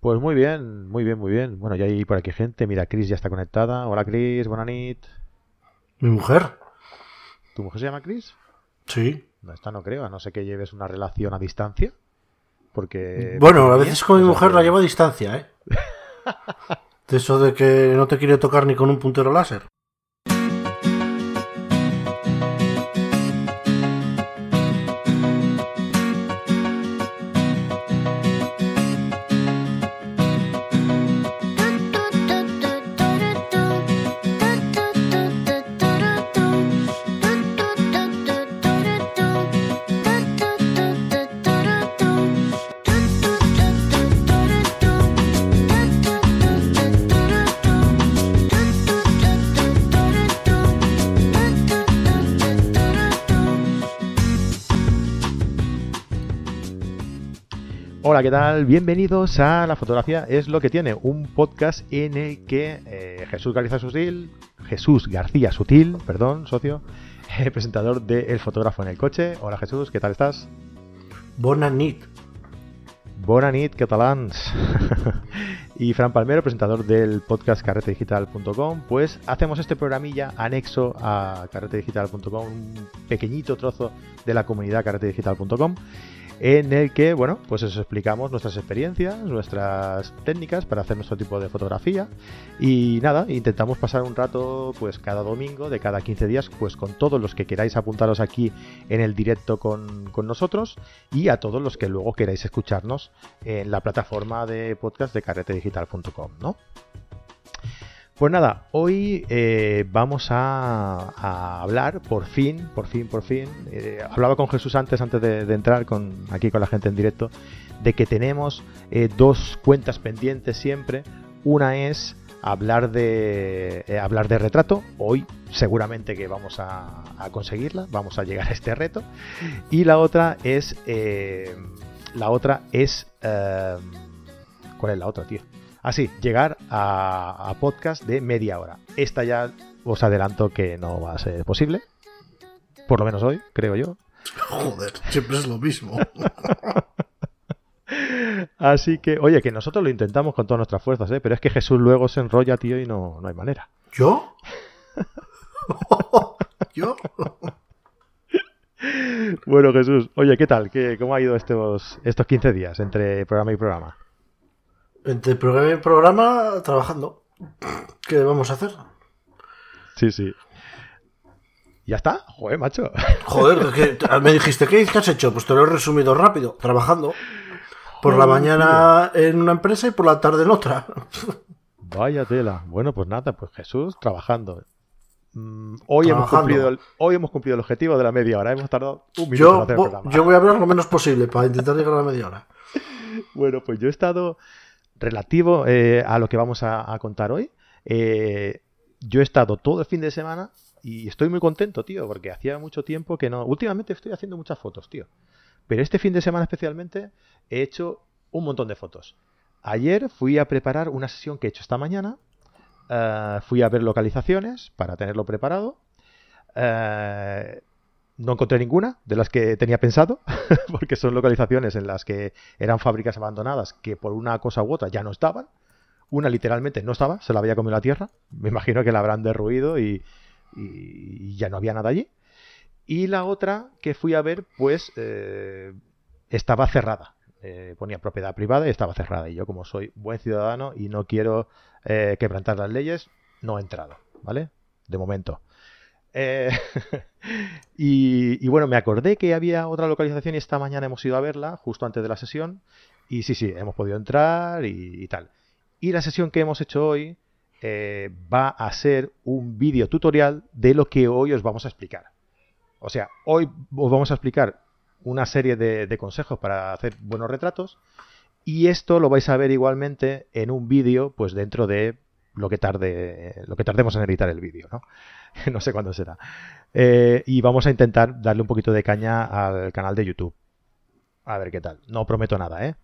Pues muy bien, muy bien, muy bien. Bueno, ya hay por aquí gente. Mira, Chris ya está conectada. Hola, Chris, buena nit. ¿Mi mujer? ¿Tu mujer se llama Chris? Sí. No, esta no creo, a no ser que lleves una relación a distancia. Porque. Bueno, a veces con mi mujer la llevo a distancia, ¿eh? De eso de que no te quiere tocar ni con un puntero láser. Hola, ¿qué tal? Bienvenidos a La Fotografía es lo que tiene, un podcast en el que eh, Jesús García Sutil, Jesús García Sutil, perdón, socio, eh, presentador de El Fotógrafo en el Coche. Hola Jesús, ¿qué tal estás? Bona nit. Bona nit, catalans. y Fran Palmero, presentador del podcast carretedigital.com, pues hacemos este programilla anexo a carretedigital.com, un pequeñito trozo de la comunidad carretedigital.com en el que, bueno, pues os explicamos nuestras experiencias, nuestras técnicas para hacer nuestro tipo de fotografía y nada, intentamos pasar un rato pues cada domingo de cada 15 días pues con todos los que queráis apuntaros aquí en el directo con, con nosotros y a todos los que luego queráis escucharnos en la plataforma de podcast de carretedigital.com, ¿no? Pues nada, hoy eh, vamos a, hablar, por fin, por fin, por fin. Eh, hablaba con Jesús antes, antes de, entrar con, aquí con la gente en directo, de que tenemos eh, dos cuentas pendientes siempre. Una es hablar de hablar de retrato. Hoy seguramente que vamos a, a, conseguirla, vamos a llegar a este reto. Y la otra es la otra es ¿cuál es la otra, tío? Así, llegar a, a, podcast de media hora. Esta ya os adelanto que no va a ser posible. Por lo menos hoy, creo yo. Joder, siempre es lo mismo. Así que, oye, que nosotros lo intentamos con todas nuestras fuerzas, ¿eh? pero es que Jesús luego se enrolla, tío, y no, no hay manera. ¿Yo? ¿Yo? bueno, Jesús, oye, ¿qué tal? ¿Qué, ¿Cómo ha ido estos, estos 15 días entre programa y programa? Entre programa y programa, trabajando. ¿Qué vamos a hacer? Sí, sí. ¿Ya está? Joder, macho. Joder, ¿qué, me dijiste, ¿qué has hecho? Pues te lo he resumido rápido. Trabajando. Por Joder, la mañana tío. en una empresa y por la tarde en otra. Vaya tela. Bueno, pues nada, pues Jesús trabajando. Mm, hoy, hemos cumplido el, hoy hemos cumplido el objetivo de la media hora. Hemos tardado un minuto yo, en hacer el programa. Yo voy a hablar lo menos posible para intentar llegar a la media hora. bueno, pues yo he estado relativo eh, a lo que vamos a, contar hoy. Eh, yo he estado todo el fin de semana y estoy muy contento, tío, porque hacía mucho tiempo que no. Últimamente estoy haciendo muchas fotos, tío. Pero este fin de semana especialmente he hecho un montón de fotos. Ayer fui a preparar una sesión que he hecho esta mañana. Uh, fui a ver localizaciones para tenerlo preparado. No encontré ninguna de las que tenía pensado, porque son localizaciones en las que eran fábricas abandonadas que por una cosa u otra ya no estaban. Una literalmente no estaba, se la había comido la tierra. Me imagino que la habrán derruido y, y ya no había nada allí. Y la otra que fui a ver, pues eh, estaba cerrada. Eh, ponía propiedad privada y estaba cerrada. Y yo, como soy buen ciudadano y no quiero eh, quebrantar las leyes, no he entrado, ¿vale? De momento. Eh, y, bueno, me acordé que había otra localización y esta mañana hemos ido a verla, justo antes de la sesión. Y sí, sí, hemos podido entrar y, y tal. Y la sesión que hemos hecho hoy eh, va a ser un vídeo tutorial de lo que hoy os vamos a explicar. O sea, hoy os vamos a explicar una serie de, de consejos para hacer buenos retratos. Y esto lo vais a ver igualmente en un vídeo, pues dentro de lo que tarde, lo que tardemos en editar el vídeo, ¿no? no sé cuándo será. Eh, y vamos a intentar darle un poquito de caña al canal de YouTube. A ver qué tal. No prometo nada, ¿eh?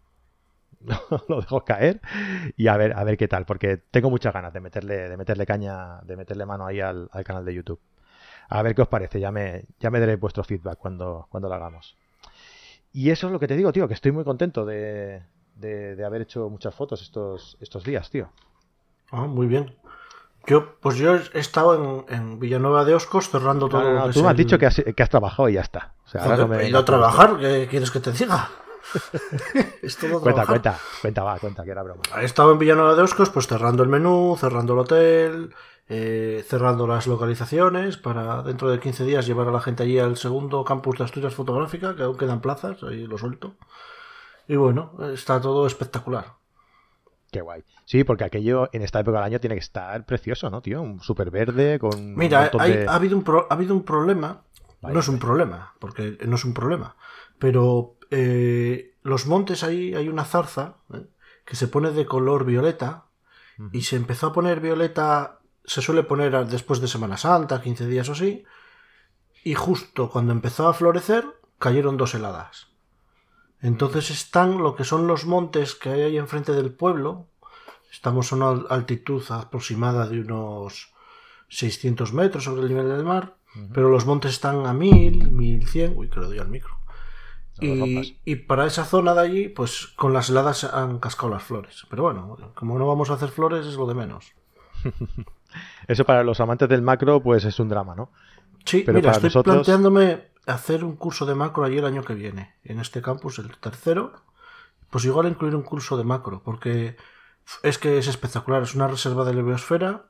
lo dejo caer y a ver, a ver qué tal, porque tengo muchas ganas de meterle, de meterle caña, de meterle mano ahí al, al canal de YouTube. A ver qué os parece, ya me, ya me daré vuestro feedback cuando, cuando lo hagamos. Y eso es lo que te digo, tío, que estoy muy contento de, de, de haber hecho muchas fotos estos, estos días, tío. Ah, muy bien. Yo, pues yo he estado en, en Villanueva de Oscos cerrando todo. No, no, no, lo que tú me has dicho que has, que has trabajado y ya está. O sea, ahora no me a trabajar, ¿qué quieres que te diga? es todo esto. Cuenta, cuenta, cuenta, va, cuenta, que era broma. He estado en Villanueva de Oscos, pues cerrando el menú, cerrando el hotel, eh, cerrando las localizaciones para dentro de 15 días llevar a la gente allí al segundo campus de Asturias Fotográfica, que aún quedan plazas, ahí lo suelto. Y bueno, está todo espectacular. Qué guay. Sí, porque aquello en esta época del año tiene que estar precioso, ¿no, tío? Un súper verde con un Mira, montón hay- de... ha, habido un pro- ha habido un problema. No es un problema, porque no es un problema. Pero eh, los montes ahí hay una zarza ¿eh? que se pone de color violeta y se empezó a poner violeta, se suele poner después de Semana Santa, 15 días o así, y justo cuando empezó a florecer cayeron dos heladas. Entonces están lo que son los montes que hay ahí enfrente del pueblo, estamos a una al- altitud aproximada de unos 600 metros sobre el nivel del mar, pero los montes están a 1000, 1100, uy, que le doy al micro. No. Y, y para esa zona de allí, pues con las heladas han cascado las flores. Pero bueno, como no vamos a hacer flores, es lo de menos. Eso para los amantes del macro, pues es un drama, ¿no? Sí, Pero mira, para estoy nosotros- planteándome hacer un curso de macro allí el año que viene, en este campus, el tercero. Pues igual incluir un curso de macro, porque es que es espectacular. Es una reserva de la biosfera.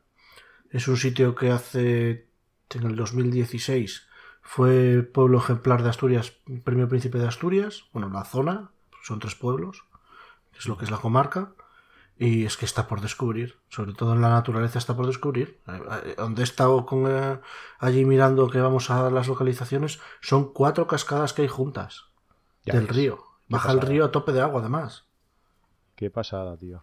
Es un sitio que hace, en el 2016, fue pueblo ejemplar de Asturias, premio príncipe de Asturias. Bueno, la zona, son tres pueblos, es lo que es la comarca. Y es que está por descubrir, sobre todo en la naturaleza está por descubrir. Eh, eh, Donde he estado con, eh, allí mirando que vamos a las localizaciones, son cuatro cascadas que hay juntas Ya del ves. río. Baja el río a tope de agua, además. Qué pasada, tío.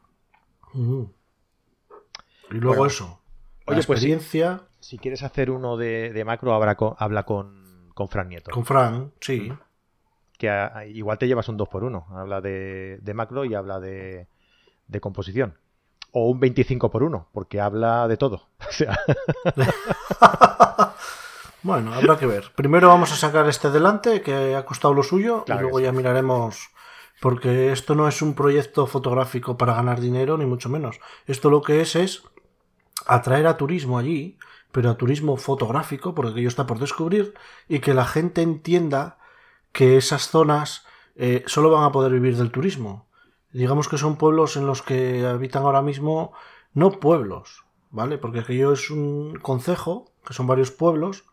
Y luego Bueno. eso. la Oye, pues sí. experiencia Si quieres hacer uno de, de macro, habla con, habla con, con Fran Nieto. con Fran, sí. Que a- igual te llevas un 2 por 1 Habla de, de macro y habla de, de composición. O un 25 por 1 porque habla de todo. O sea, Bueno, habrá que ver. Primero vamos a sacar este delante, que ha costado lo suyo, Claro y luego sí. ya miraremos. Porque esto no es un proyecto fotográfico para ganar dinero, ni mucho menos. Esto lo que es es atraer a turismo allí, pero a turismo fotográfico, porque aquello está por descubrir, y que la gente entienda que esas zonas eh, solo van a poder vivir del turismo. Digamos que son pueblos en los que habitan ahora mismo, no pueblos, ¿vale? Porque aquello es un concejo, que son varios pueblos.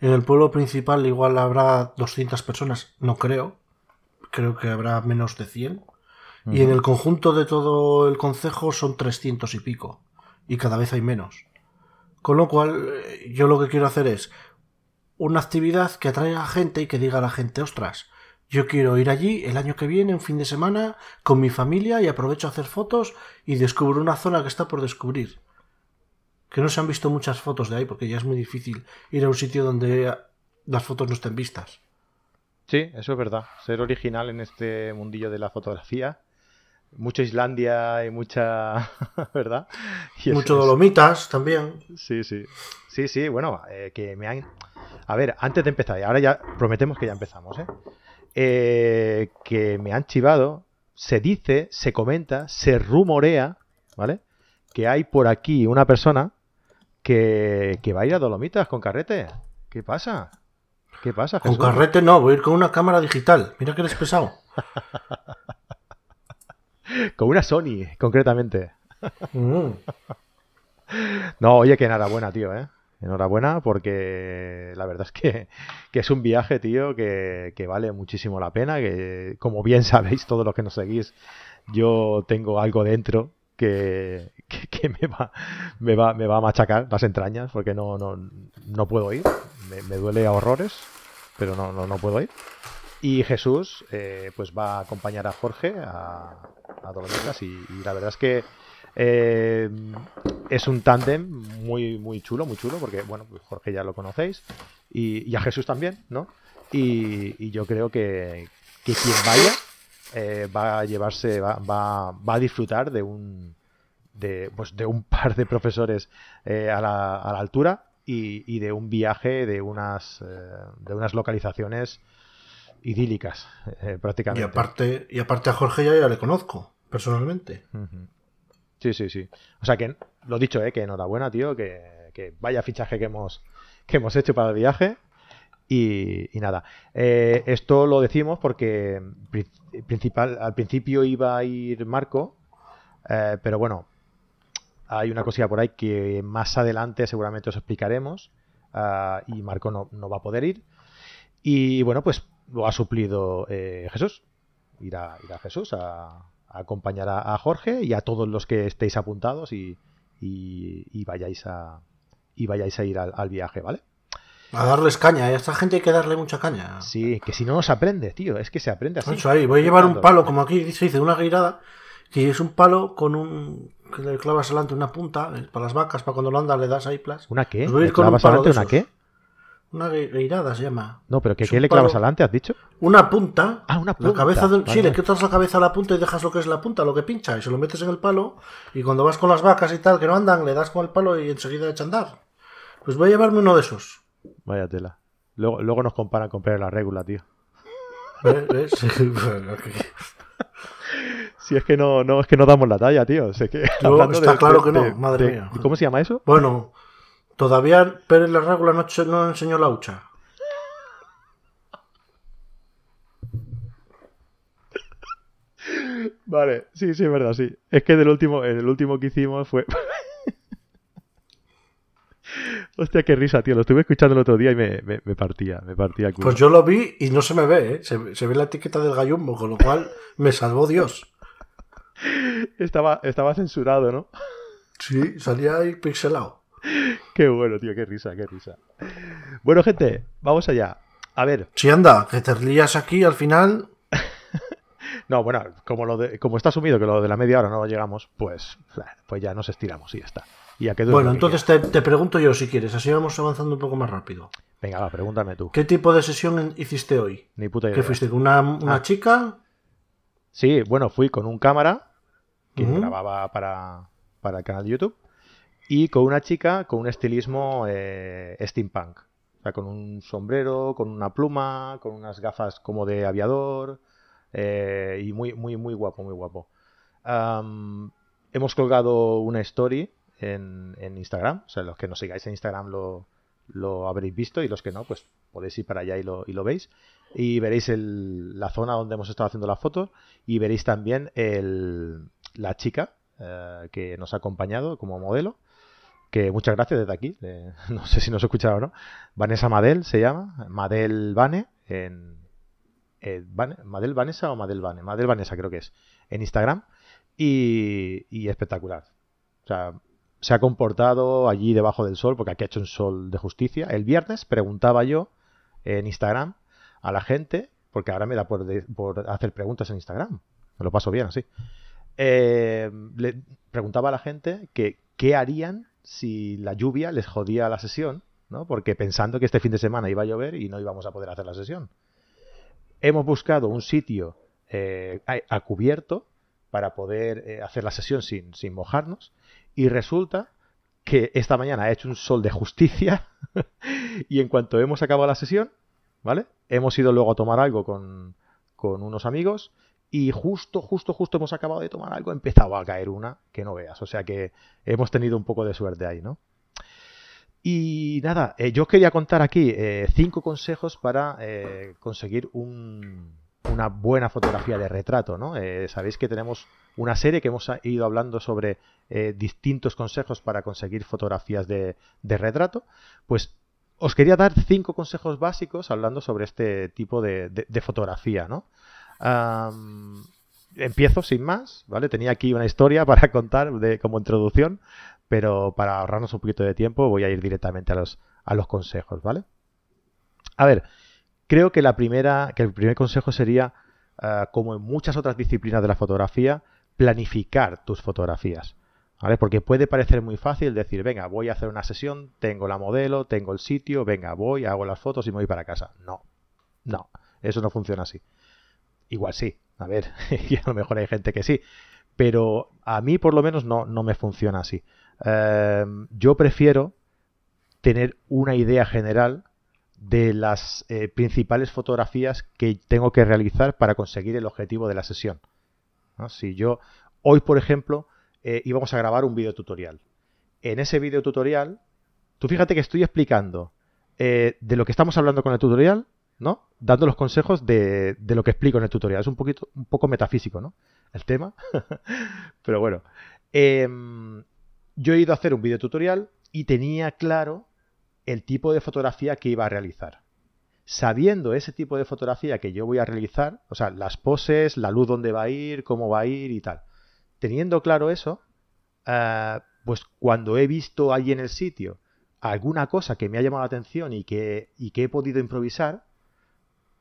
En el pueblo principal igual habrá 200 personas, no creo. Creo que habrá menos de 100. Y en el conjunto de todo el concejo son 300 y pico. Y cada vez hay menos. Con lo cual, eh, yo lo que quiero hacer es una actividad que atraiga a gente y que diga a la gente, ostras, yo quiero ir allí el año que viene, un fin de semana, con mi familia y aprovecho a hacer fotos y descubro una zona que está por descubrir. Que no se han visto muchas fotos de ahí porque ya es muy difícil ir a un sitio donde las fotos no estén vistas. sí, eso es verdad. Ser original en este mundillo de la fotografía. Mucha Islandia y mucha. ¿Verdad? Y Mucho es- Dolomitas también. Sí, sí. Sí, sí, bueno, eh, que me han... A ver, antes de empezar, y ahora ya prometemos que ya empezamos, ¿eh? Eh, que me han chivado, se dice, se comenta, se rumorea, ¿vale? Que hay por aquí una persona que, que va a ir a Dolomitas con carrete. ¿Qué pasa? ¿Qué pasa, Con carrete no, voy a ir con una cámara digital. Mira que eres pesado. Con una Sony, concretamente. Mm. No, oye, que enhorabuena, tío, ¿eh? Enhorabuena porque la verdad es que, es un viaje, tío, que, vale muchísimo la pena, que como bien sabéis todos los que nos seguís, yo tengo algo dentro que, me, va, a machacar las entrañas porque no, no, no puedo ir, me, duele a horrores, pero no, no, no puedo ir. Y Jesús pues pues va a acompañar a Jorge a, a Dolomitas y la verdad es que eh, es un tándem muy, muy chulo, muy chulo, porque, bueno, pues Jorge ya lo conocéis, y, y a Jesús también, ¿no? Y, y yo creo que, que quien vaya eh, va a llevarse, va, va, va, a disfrutar de un, de, pues de un par de profesores eh, a, la, a, la, altura y, y, de un viaje de unas, eh, de unas localizaciones idílicas, eh, prácticamente. Y aparte, y aparte a Jorge ya, ya le conozco. personalmente. Sí, sí, sí. O sea que, lo dicho, ¿eh? que enhorabuena, tío, que, que vaya fichaje que hemos, que hemos hecho para el viaje. Y, nada, eh, esto lo decimos porque principal, al principio iba a ir Marco, eh, pero bueno, hay una cosilla por ahí que más adelante seguramente os explicaremos ah, y Marco no, no, va a poder ir. Y bueno, pues lo ha suplido eh, Jesús. Irá, irá Jesús a, acompañar a, Jorge y a todos los que estéis apuntados y, y, vayáis a y vayáis a ir al, viaje, ¿vale? A darles caña, a esta gente hay que darle mucha caña. Sí, que si no, no se aprende, tío. Es que se aprende así. Ahí, voy a llevar un palo, como aquí se dice, una guirada, que es un palo con un. que le clavas adelante una punta, eh, para las vacas, para cuando lo andas le das ahí plas. ¿Una qué? ¿Le clavas adelante una qué? Una guirada se llama. No, pero ¿qué, le clavas adelante, has dicho? Una punta. Ah, una punta. La cabeza de... Sí, le quitas la cabeza a la punta y dejas lo que es la punta, lo que pincha, y se lo metes en el palo. Y cuando vas con las vacas y tal, que no andan, le das con el palo y enseguida echa a andar. Pues voy a llevarme uno de esos. Vaya tela. Luego, luego nos comparan con Pérez la regula, tío. si es que no, no, es que no damos la talla, tío. Sé que, está claro que no, madre mía. ¿Y cómo se llama eso? Bueno, todavía Pérez la regula no, no enseñó la hucha. Vale, sí, sí, es verdad, sí. Es que del último, en el último que hicimos fue. Hostia, qué risa, tío. Lo estuve escuchando el otro día y me, partía, me partía. Pues yo lo vi y no se me ve, ¿eh? Se, ve la etiqueta del gallumbo, con lo cual me salvó Dios. Estaba, estaba censurado, ¿no? Sí, salía ahí pixelado. Qué bueno, tío, qué risa, qué risa. Bueno, gente, vamos allá. A ver. Si anda, que te lías aquí al final. No, bueno, como, lo de, como está asumido que lo de la media hora no llegamos, pues, pues ya nos estiramos y ya está. Y bueno, entonces te, pregunto yo si quieres, así vamos avanzando un poco más rápido. Venga, va, pregúntame tú. ¿Qué tipo de sesión hiciste hoy? Ni puta idea. ¿Qué fuiste? ¿Con una, una ah. chica? Sí, bueno, fui con un cámara que grababa para, para el canal de YouTube y con una chica con un estilismo eh, steampunk. O sea, con un sombrero, con una pluma, con unas gafas como de aviador, eh, y muy, muy, muy guapo, muy guapo. hemos colgado una story en, Instagram. O sea, los que nos sigáis en Instagram lo, lo, habréis visto y los que no, pues podéis ir para allá y lo, y lo veis. Y veréis el, la zona donde hemos estado haciendo las fotos y veréis también el, la chica eh, que nos ha acompañado como modelo. Que muchas gracias desde aquí. no sé si nos escuchado o no. Vanessa Madel se llama. Madel Vane en, eh, Madel Vanessa o Madel Vane, Madel Vanessa creo que es, en Instagram. Y, espectacular. O sea, se ha comportado allí debajo del sol, porque aquí ha hecho un sol de justicia. El viernes preguntaba yo en Instagram a la gente, porque ahora me da por, hacer preguntas en Instagram. Me lo paso bien así. Eh, le preguntaba a la gente que qué harían si la lluvia les jodía la sesión, ¿no? Porque pensando que este fin de semana iba a llover y no íbamos a poder hacer la sesión hemos buscado un sitio eh, a, cubierto para poder eh, hacer la sesión sin, sin mojarnos y resulta que esta mañana ha hecho un sol de justicia y en cuanto hemos acabado la sesión, ¿vale? Hemos ido luego a tomar algo con, con unos amigos y justo, justo, justo hemos acabado de tomar algo, empezaba a caer una que no veas. O sea que hemos tenido un poco de suerte ahí, ¿no? Y nada, eh, yo quería contar aquí eh, cinco consejos para eh, conseguir una buena fotografía de retrato. ¿no? Sabéis que tenemos una serie que hemos ido hablando sobre distintos consejos para conseguir fotografías de, retrato. Pues os quería dar cinco consejos básicos hablando sobre este tipo de, fotografía. ¿no? Empiezo sin más, ¿vale? Tenía aquí una historia para contar de, como introducción, pero para ahorrarnos un poquito de tiempo voy a ir directamente a los, a los consejos, ¿vale? A ver, creo que, la primera, que el primer consejo sería, ah, como en muchas otras disciplinas de la fotografía, planificar tus fotografías. ¿Vale? Porque puede parecer muy fácil decir, venga, voy a hacer una sesión, tengo la modelo, tengo el sitio, venga, voy, hago las fotos y me voy para casa. No, no, eso no funciona así. Igual sí, a ver, y a lo mejor hay gente que sí, pero a mí por lo menos no, no me funciona así. Em, yo prefiero tener una idea general de las eh, principales fotografías que tengo que realizar para conseguir el objetivo de la sesión. Si yo, hoy por ejemplo, eh, íbamos a grabar un video tutorial. En ese video tutorial, tú fíjate que estoy explicando eh, de lo que estamos hablando con el tutorial, ¿no? Dando los consejos de, de, lo que explico en el tutorial. Es un poquito, un poco metafísico, ¿no? El tema. Pero bueno. Em, yo he ido a hacer un video tutorial y tenía claro el tipo de fotografía que iba a realizar. Sabiendo ese tipo de fotografía que yo voy a realizar, o sea, las poses, la luz donde va a ir, cómo va a ir y tal. Teniendo claro eso, uh, pues cuando he visto allí en el sitio alguna cosa que me ha llamado la atención y que, y que he podido improvisar,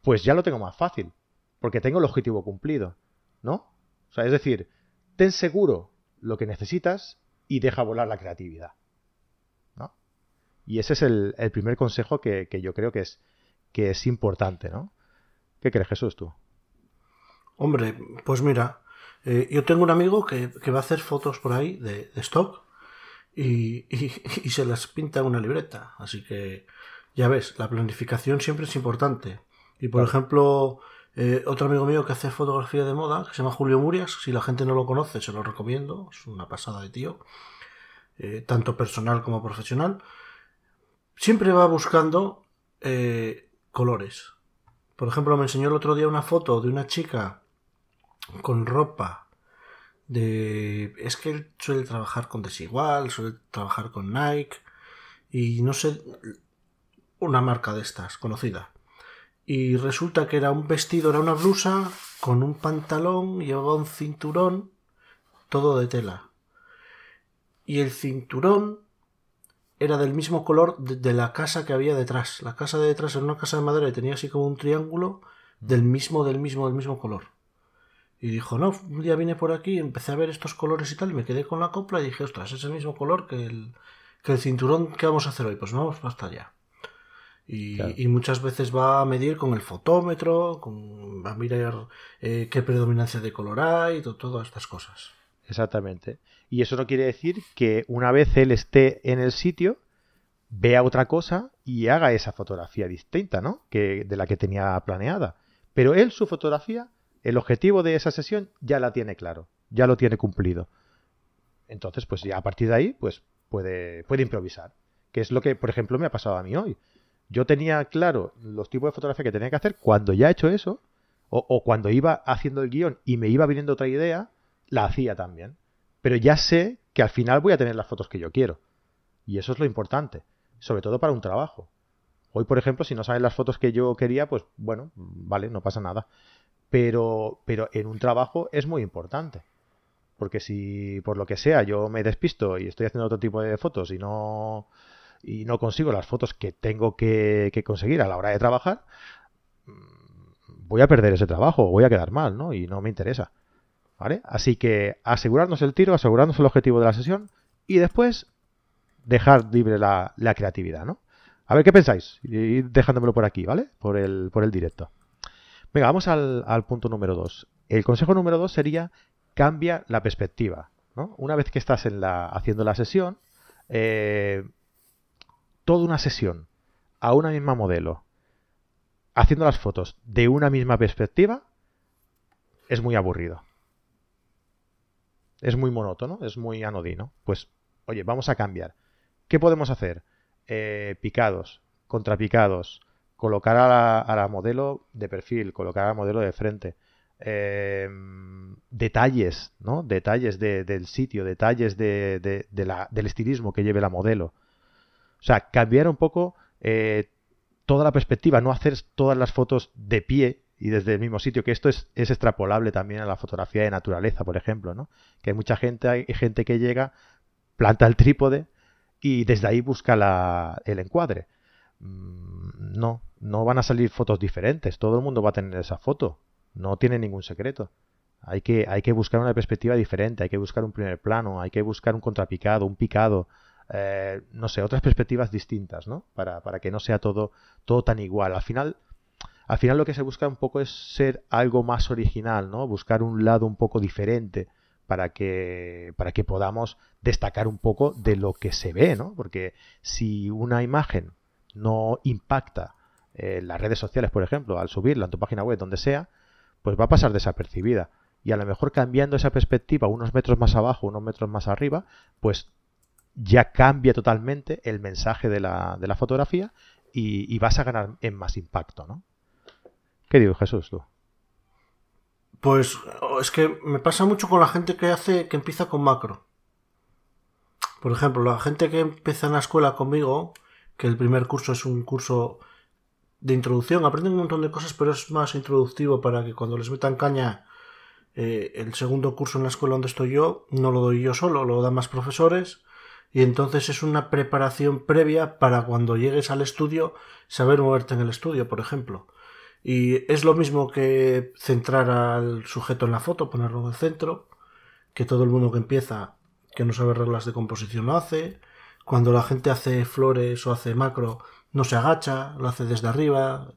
pues ya lo tengo más fácil, porque tengo el objetivo cumplido, ¿no? O sea, es decir, ten seguro lo que necesitas y deja volar la creatividad. ¿no? Y ese es el, primer consejo que, yo creo que es, que es importante, ¿no? ¿Qué crees, Jesús, tú? Hombre, pues mira, eh, yo tengo un amigo que, que, va a hacer fotos por ahí de, de stock y, y, y, se las pinta en una libreta. Así que, ya ves, la planificación siempre es importante. Y por ejemplo, eh, otro amigo mío que hace fotografía de moda, que se llama Julio Murias, si la gente no lo conoce, se lo recomiendo, es una pasada de tío, eh, tanto personal como profesional, siempre va buscando eh, colores. Por ejemplo, me enseñó el otro día una foto de una chica con ropa de... Es que él suele trabajar con Desigual, suele trabajar con Nike y no sé, una marca de estas, conocida y resulta que era un vestido, era una blusa con un pantalón, llevaba un cinturón, todo de tela. Y el cinturón era del mismo color de, la casa que había detrás. La casa de detrás era una casa de madera y tenía así como un triángulo del mismo, del mismo, del mismo color. Y dijo, no, un día vine por aquí, empecé a ver estos colores y tal, y me quedé con la copla y dije, ostras, es el mismo color que el, que el cinturón que vamos a hacer hoy. Pues vamos hasta allá. Y, claro. y, muchas veces va a medir con el fotómetro, con, va a mirar eh, qué predominancia de color hay, to, todas estas cosas. Exactamente. Y eso no quiere decir que una vez él esté en el sitio, vea otra cosa y haga esa fotografía distinta, ¿no? Que, de la que tenía planeada. Pero él, su fotografía, el objetivo de esa sesión ya la tiene claro, ya lo tiene cumplido. Entonces, pues ya a partir de ahí, pues puede, puede improvisar. Que es lo que, por ejemplo, me ha pasado a mí hoy yo tenía claro los tipos de fotografía que tenía que hacer cuando ya he hecho eso, o, o, cuando iba haciendo el guion y me iba viniendo otra idea, la hacía también. Pero ya sé que al final voy a tener las fotos que yo quiero. Y eso es lo importante, sobre todo para un trabajo. Hoy, por ejemplo, si no salen las fotos que yo quería, pues bueno, vale, no pasa nada. Pero, pero en un trabajo es muy importante. Porque si por lo que sea yo me despisto y estoy haciendo otro tipo de fotos y no, y no consigo las fotos que tengo que, conseguir a la hora de trabajar, mm, voy a perder ese trabajo, voy a quedar mal, ¿no? Y no me interesa. ¿Vale? Así que asegurarnos el tiro, asegurarnos el objetivo de la sesión y después dejar libre la, creatividad, ¿no? A ver qué pensáis, y dejándomelo por aquí, ¿vale? Por el, por el directo. Venga, vamos al, al punto número 2. El consejo número 2 sería cambia la perspectiva. ¿no? Una vez que estás en la, haciendo la sesión, eh, toda una sesión a una misma modelo, haciendo las fotos de una misma perspectiva, es muy aburrido. Es muy monótono, es muy anodino. Pues, oye, vamos a cambiar. ¿Qué podemos hacer? Eh, picados, contrapicados, colocar a la, modelo de perfil, colocar a la modelo de frente. Eh, detalles, ¿no? Detalles de, del sitio, detalles del estilismo que lleve la modelo. O sea, cambiar un poco eh, toda la perspectiva, no hacer todas las fotos de pie y desde el mismo sitio, que esto es, es, extrapolable también a la fotografía de naturaleza, por ejemplo, ¿no? Que hay mucha gente, hay gente que llega, planta el trípode y desde ahí busca la, el encuadre. Mm, no, no van a salir fotos diferentes, todo el mundo va a tener esa foto, no tiene ningún secreto. Hay que, hay que buscar una perspectiva diferente, hay que buscar un primer plano, hay que buscar un contrapicado, un picado, eh, no sé, otras perspectivas distintas, ¿no? Para, para, que no sea todo, todo tan igual. Al final, al final lo que se busca un poco es ser algo más original, ¿no? Buscar un lado un poco diferente para que, para que podamos destacar un poco de lo que se ve, ¿no? Porque si una imagen no impacta en las redes sociales, por ejemplo, al subirla en tu página web, donde sea, pues va a pasar desapercibida. y a lo mejor cambiando esa perspectiva unos metros más abajo, unos metros más arriba, pues ya cambia totalmente el mensaje de la, de la fotografía y, vas a ganar en más impacto, ¿no? ¿Qué digo, Jesús, tú? Pues es que me pasa mucho con la gente que hace, que empieza con macro. Por ejemplo, la gente que empieza en la escuela conmigo, que el primer curso es un curso de introducción, aprenden un montón de cosas, pero es más introductivo para que cuando les metan caña eh, el segundo curso en la escuela donde estoy yo, no lo doy yo solo, lo dan más profesores y entonces es una preparación previa para cuando llegues al estudio saber moverte en el estudio, por ejemplo. Y es lo mismo que centrar al sujeto en la foto, ponerlo en el centro, que todo el mundo que empieza, que no sabe reglas de composición lo hace. Cuando la gente hace flores o hace macro, no se agacha, lo hace desde arriba.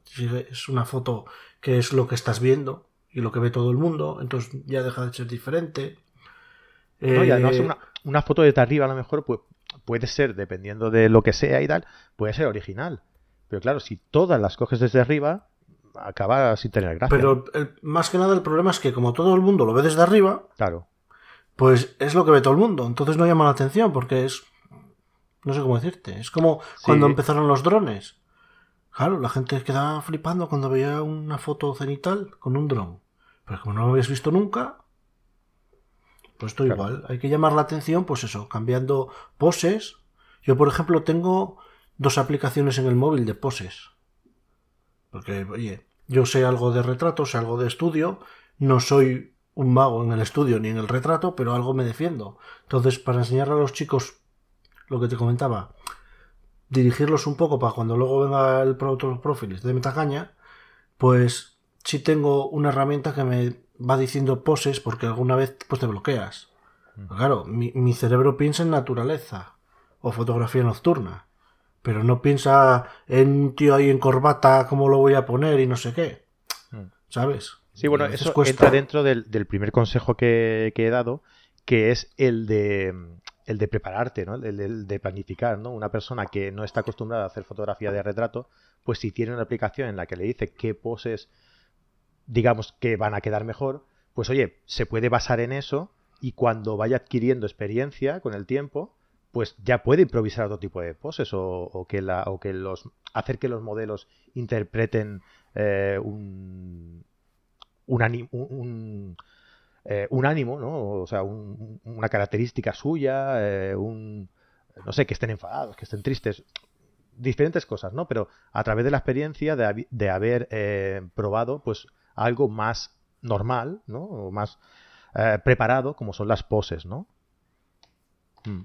Es una foto que es lo que estás viendo y lo que ve todo el mundo, entonces ya deja de ser diferente. No, y además eh, una, foto desde arriba a lo mejor pues, puede ser, dependiendo de lo que sea y tal, puede ser original. Pero claro, si todas las coges desde arriba, acaba sin tener gracia. Pero más que nada el problema es que como todo el mundo lo ve desde arriba, claro. pues es lo que ve todo el mundo. Entonces no llama la atención porque es... No sé cómo decirte. Es como cuando empezaron los drones. Claro, la gente quedaba flipando cuando veía una foto cenital con un dron. Pero como no lo habías visto nunca, pues esto igual. Hay que llamar la atención, pues eso, cambiando poses. Yo, por ejemplo, tengo dos aplicaciones en el móvil de poses. Porque, oye, yo sé algo de retrato, sé algo de estudio. No soy un mago en el estudio ni en el retrato, pero algo me defiendo. Entonces, para enseñarle a los chicos lo que te comentaba, dirigirlos un poco para cuando luego venga el producto profiles de Metacaña, pues sí tengo una herramienta que me va diciendo poses porque alguna vez pues te bloqueas. Claro, mi, cerebro piensa en naturaleza o fotografía nocturna, pero no piensa en tío ahí en corbata, cómo lo voy a poner y no sé qué. ¿Sabes? Sí, bueno, eso entra dentro del, primer consejo que, he dado, que es el de, el de prepararte, ¿no? El, de planificar, ¿no? Una persona que no está acostumbrada a hacer fotografía de retrato, pues si tiene una aplicación en la que le dice qué poses digamos que van a quedar mejor, pues oye, se puede basar en eso y cuando vaya adquiriendo experiencia con el tiempo, pues ya puede improvisar otro tipo de poses o, que, la, o que los hacer que los modelos interpreten eh, un, un, un, eh, un, ánimo, ¿no? O sea, una característica suya, eh, un, no sé, que estén enfadados, que estén tristes, diferentes cosas, ¿no? Pero a través de la experiencia de, de haber probado, pues algo más normal, ¿no? O más eh, preparado, como son las poses, ¿no? Mm.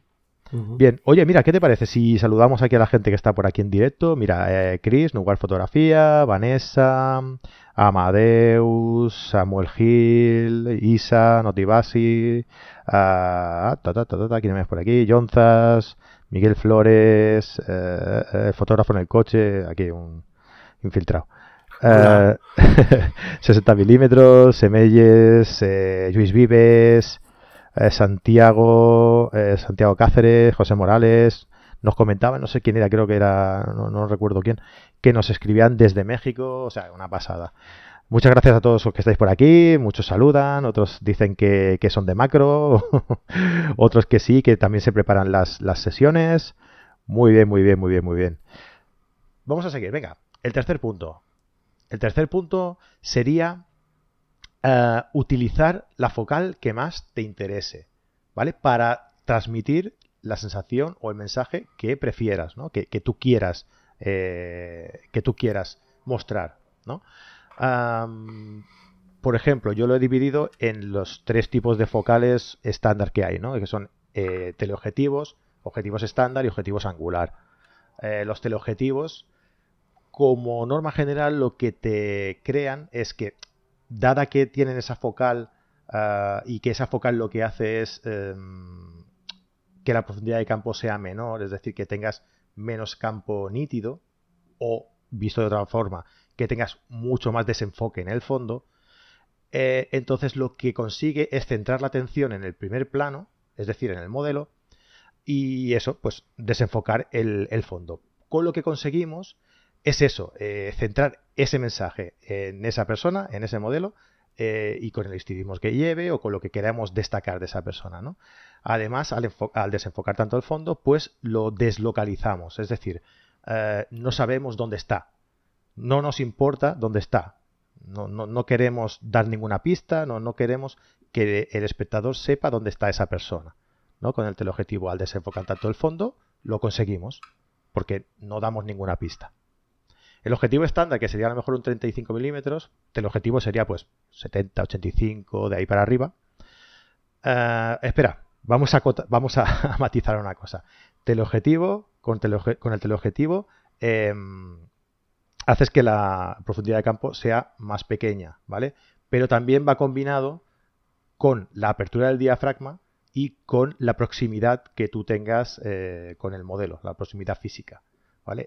Bien, oye, mira, ¿qué te parece si saludamos aquí a la gente que está por aquí en directo? Mira, eh, Chris, Nugual Fotografía, Vanessa, Amadeus, Samuel Gil, Isa, Notibasi, uh, ta, ta, ta, ¿quién más por aquí? Jonzas, Miguel Flores, eh, fotógrafo en el coche, aquí un infiltrado. 60 eh, milímetros, Semelles, eh, Luis Vives, eh, Santiago, Santiago Cáceres, José Morales, nos comentaban, no sé quién era, creo que era, no, recuerdo quién, que nos escribían desde México, o sea, una pasada. Muchas gracias a todos los que estáis por aquí, muchos saludan, otros dicen que, son de macro, otros que sí, que también se preparan las sesiones. Muy bien, muy bien, muy bien, muy bien. Vamos a seguir, venga, el tercer punto. El tercer punto sería eh, utilizar la focal que más te interese, ¿vale? Para transmitir la sensación o el mensaje que prefieras, ¿no? Que, tú quieras, eh, que tú quieras mostrar, ¿no? por ejemplo, yo lo he dividido en los tres tipos de focales estándar que hay, ¿no? Que son eh, teleobjetivos, objetivos estándar y objetivos angular. los teleobjetivos como norma general lo que te crean es que, dada que tienen esa focal ah, y que esa focal lo que hace es em, que la profundidad de campo sea menor, es decir, que tengas menos campo nítido o, visto de otra forma, que tengas mucho más desenfoque en el fondo, eh, entonces lo que consigue es centrar la atención en el primer plano, es decir, en el modelo, y eso, pues desenfocar el, el fondo. Con lo que conseguimos es eso, eh, centrar ese mensaje en esa persona, en ese modelo, eh, y con el estilismo que lleve o con lo que queramos destacar de esa persona. ¿no? Además, al, desenfocar tanto el fondo, pues lo deslocalizamos, es decir, eh, no sabemos dónde está, no nos importa dónde está, no, no, queremos dar ninguna pista, no, no queremos que el espectador sepa dónde está esa persona. ¿no? Con el teleobjetivo, al desenfocar tanto el fondo, lo conseguimos, porque no damos ninguna pista. El objetivo estándar, que sería a lo mejor un 35 milímetros, el objetivo sería pues 70, 85, de ahí para arriba. Eh, espera, vamos a, vamos a, matizar una cosa. Teleobjetivo, con, con el teleobjetivo, em, haces que la profundidad de campo sea más pequeña, ¿vale? Pero también va combinado con la apertura del diafragma y con la proximidad que tú tengas eh, con el modelo, la proximidad física.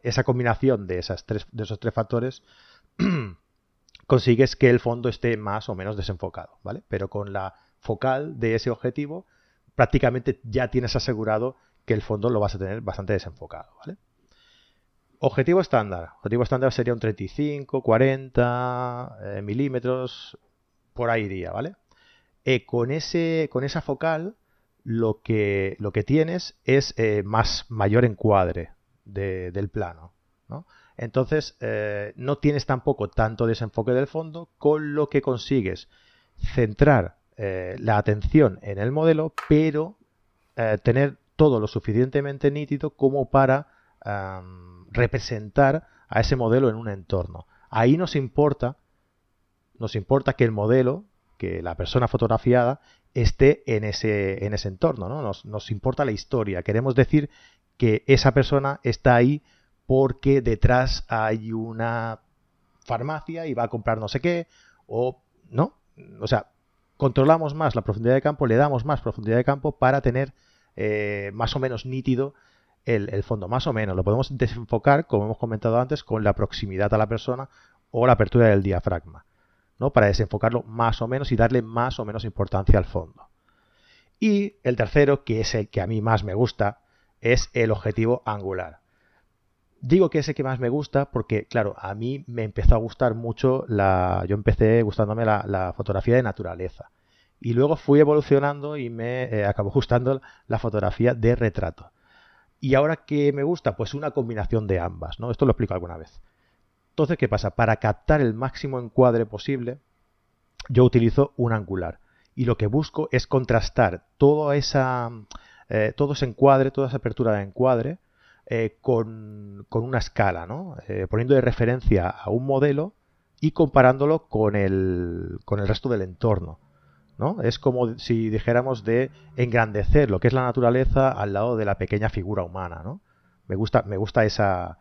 Esa combinación de, esas tres, de esos tres factores consigues que el fondo esté más o menos desenfocado, ¿vale? Pero con la focal de ese objetivo prácticamente ya tienes asegurado que el fondo lo vas a tener bastante desenfocado, ¿vale? Objetivo estándar. Objetivo estándar sería un 35, 40 eh, milímetros, por ahí iría, ¿vale? Eh, con, ese, con esa focal lo que, lo que tienes es eh, más mayor encuadre, del plano. Entonces, eh, no tienes tampoco tanto desenfoque del fondo, con lo que consigues centrar eh, la atención en el modelo, pero eh, tener todo lo suficientemente nítido como para representar a ese modelo en un entorno. Ahí nos importa, nos importa que el modelo, que la persona fotografiada, esté en ese, en ese entorno, ¿no? Nos, nos, importa la historia. Queremos decir que esa persona está ahí porque detrás hay una farmacia y va a comprar no sé qué, o no, o sea, controlamos más la profundidad de campo, le damos más profundidad de campo para tener eh, más o menos nítido el, fondo, más o menos. Lo podemos desenfocar, como hemos comentado antes, con la proximidad a la persona o la apertura del diafragma, ¿no? Para desenfocarlo más o menos y darle más o menos importancia al fondo. Y el tercero, que es el que a mí más me gusta, es el objetivo angular. Digo que es el que más me gusta porque, claro, a mí me empezó a gustar mucho la. Yo empecé gustándome la, fotografía de naturaleza. Y luego fui evolucionando y me eh, acabó gustando la fotografía de retrato. Y ahora que me gusta, pues una combinación de ambas, ¿no? Esto lo explico alguna vez. Entonces, ¿qué pasa? Para captar el máximo encuadre posible, yo utilizo un angular. Y lo que busco es contrastar toda esa eh, todo ese encuadre, toda esa apertura de encuadre, eh, con, una escala, ¿no? Eh, poniendo de referencia a un modelo y comparándolo con el, con el resto del entorno. ¿no? Es como si dijéramos de engrandecer lo que es la naturaleza al lado de la pequeña figura humana. ¿no? Me gusta, me gusta esa,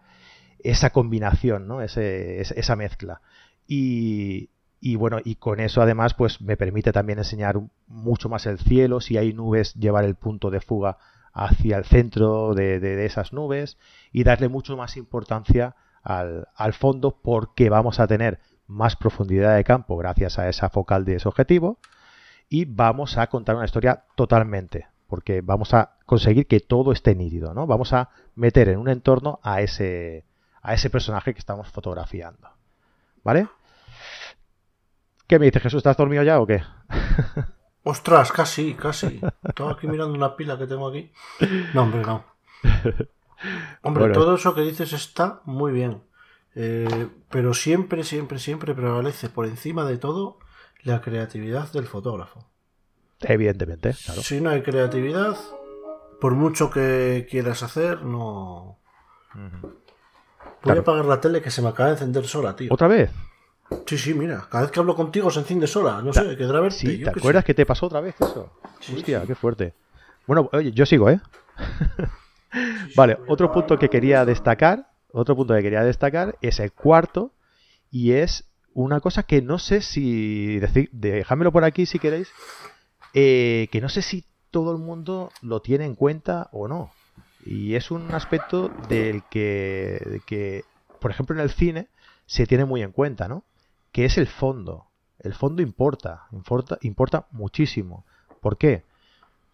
esa combinación, ¿no? esa mezcla. Y, y bueno, y con eso además pues me permite también enseñar mucho más el cielo, si hay nubes, llevar el punto de fuga hacia el centro de, esas nubes y darle mucho más importancia al, fondo porque vamos a tener más profundidad de campo gracias a esa focal de ese objetivo y vamos a contar una historia totalmente porque vamos a conseguir que todo esté nítido, ¿no? Vamos a meter en un entorno a ese, a ese personaje que estamos fotografiando, ¿vale? ¿Qué me dices, Jesús? ¿Estás dormido ya o qué? Ostras, casi, casi. Estaba aquí mirando una pila que tengo aquí. No, hombre, no. Hombre, todo eso que dices está muy bien. Eh, pero siempre, siempre, siempre prevalece por encima de todo la creatividad del fotógrafo. Evidentemente, claro. Si no hay creatividad, por mucho que quieras hacer, no. Voy a apagar la tele que se me acaba de encender sola, tío. ¿Otra vez? Sí, sí, mira, cada vez que hablo contigo se enciende sola, no sé, quedará verte. Sí, ¿te acuerdas que te pasó otra vez eso? Hostia, qué fuerte. Bueno, oye, yo sigo, ¿eh? vale, otro punto que quería destacar, otro punto que quería destacar es el cuarto y es una cosa que no sé si, decir, déjamelo por aquí si queréis, eh, que no sé si todo el mundo lo tiene en cuenta o no. Y es un aspecto del que, que, por ejemplo, en el cine se tiene muy en cuenta, ¿no? Que es el fondo. El fondo importa, importa, importa muchísimo. ¿Por qué?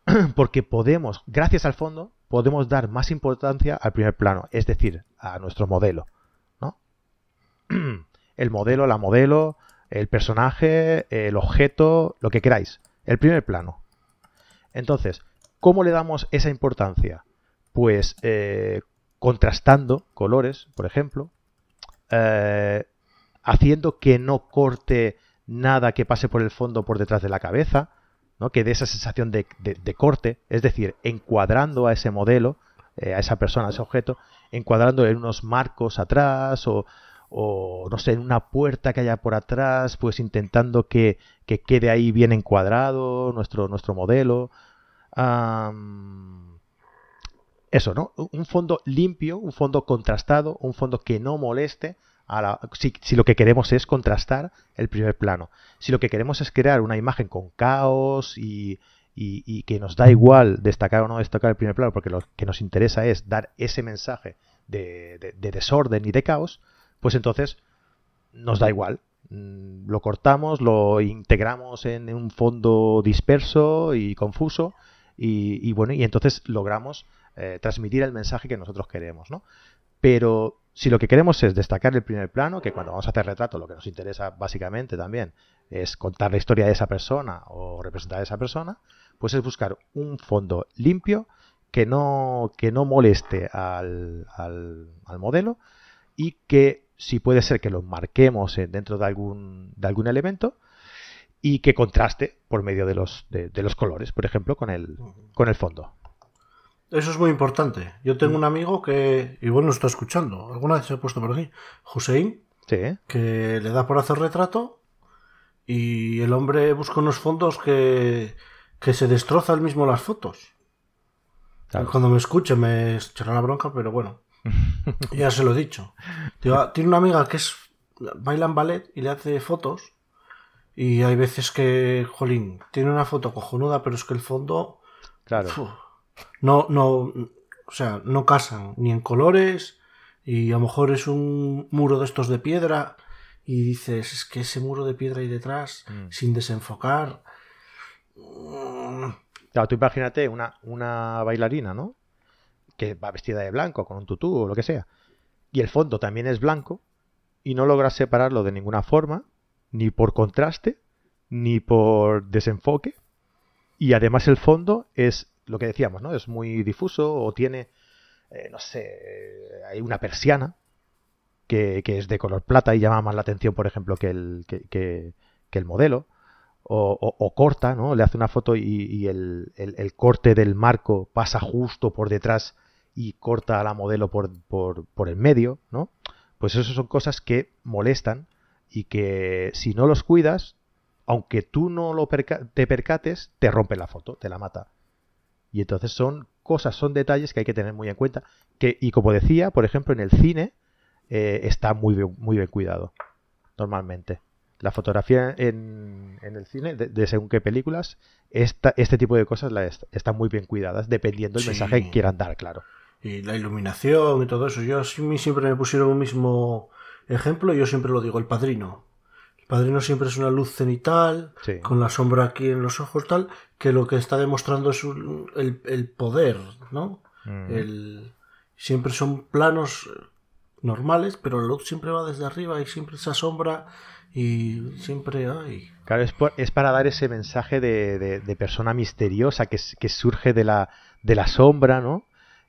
Porque podemos, gracias al fondo, podemos dar más importancia al primer plano, es decir, a nuestro modelo. ¿no? El modelo, la modelo, el personaje, el objeto, lo que queráis, el primer plano. Entonces, ¿cómo le damos esa importancia? Pues eh, contrastando colores, por ejemplo, eh, haciendo que no corte nada que pase por el fondo por detrás de la cabeza, ¿no? que dé esa sensación de, corte, es decir, encuadrando a ese modelo, eh, a esa persona, a ese objeto, encuadrando en unos marcos atrás o, no sé, en una puerta que haya por atrás, pues intentando que, quede ahí bien encuadrado nuestro, nuestro modelo eso, ¿no? Un fondo limpio, un fondo contrastado, un fondo que no moleste. Si, lo que queremos es contrastar el primer plano. Si lo que queremos es crear una imagen con caos y, que nos da igual destacar o no destacar el primer plano, porque lo que nos interesa es dar ese mensaje de, desorden y de caos, pues entonces nos da igual. Mm, lo cortamos, lo integramos en un fondo disperso y confuso y bueno, y entonces logramos eh, transmitir el mensaje que nosotros queremos, ¿no? Pero si lo que queremos es destacar el primer plano, que cuando vamos a hacer retrato lo que nos interesa básicamente también es contar la historia de esa persona o representar a esa persona, pues es buscar un fondo limpio que no, que no moleste al, al, modelo y que si puede ser que lo marquemos dentro de algún, de algún elemento y que contraste por medio de los, de, de los colores, por ejemplo, con el, con el fondo. Eso es muy importante. Yo tengo un amigo que, igual nos está escuchando, alguna vez se ha puesto por aquí, Hussein, que le da por hacer retrato y el hombre busca unos fondos que, que se destroza él mismo las fotos. Cuando me escuche me echará la bronca, pero bueno, ya se lo he dicho. tiene una amiga que es baila en ballet y le hace fotos y hay veces que, jolín, tiene una foto cojonuda, pero es que el fondo... Claro no, no, o sea, no casan ni en colores y a lo mejor es un muro de estos de piedra y dices, es que ese muro de piedra ahí detrás, mm. sin desenfocar. Claro, tú imagínate una, una bailarina, ¿no? Que va vestida de blanco, con un tutú o lo que sea. Y el fondo también es blanco y no logras separarlo de ninguna forma, ni por contraste, ni por desenfoque. Y además el fondo es lo que decíamos, ¿no? Es muy difuso o tiene, eh, no sé, hay una persiana que, es de color plata y llama más la atención, por ejemplo, que el, que, el modelo. O, corta, ¿no? Le hace una foto y, el, corte del marco pasa justo por detrás y corta a la modelo por, por, por el medio, ¿no? Pues eso son cosas que molestan y que si no los cuidas, aunque tú no lo te percates, te rompe la foto, te la mata. Y entonces son cosas, son detalles que hay que tener muy en cuenta. Que, y como decía, por ejemplo, en el cine eh, está muy bien, muy bien cuidado, normalmente. La fotografía en, el cine, de, según qué películas, esta, este tipo de cosas la están muy bien cuidadas, dependiendo del mensaje que quieran dar, claro. Y la iluminación y todo eso. Yo siempre me pusieron un mismo ejemplo, yo siempre lo digo, el padrino padrino siempre es una luz cenital, con la sombra aquí en los ojos, tal, que lo que está demostrando es el, poder, ¿no? el, siempre son planos normales, pero la luz siempre va desde arriba y siempre esa sombra y siempre hay. Claro, es, para dar ese mensaje de, persona misteriosa que, que, surge de la, de la sombra, ¿no?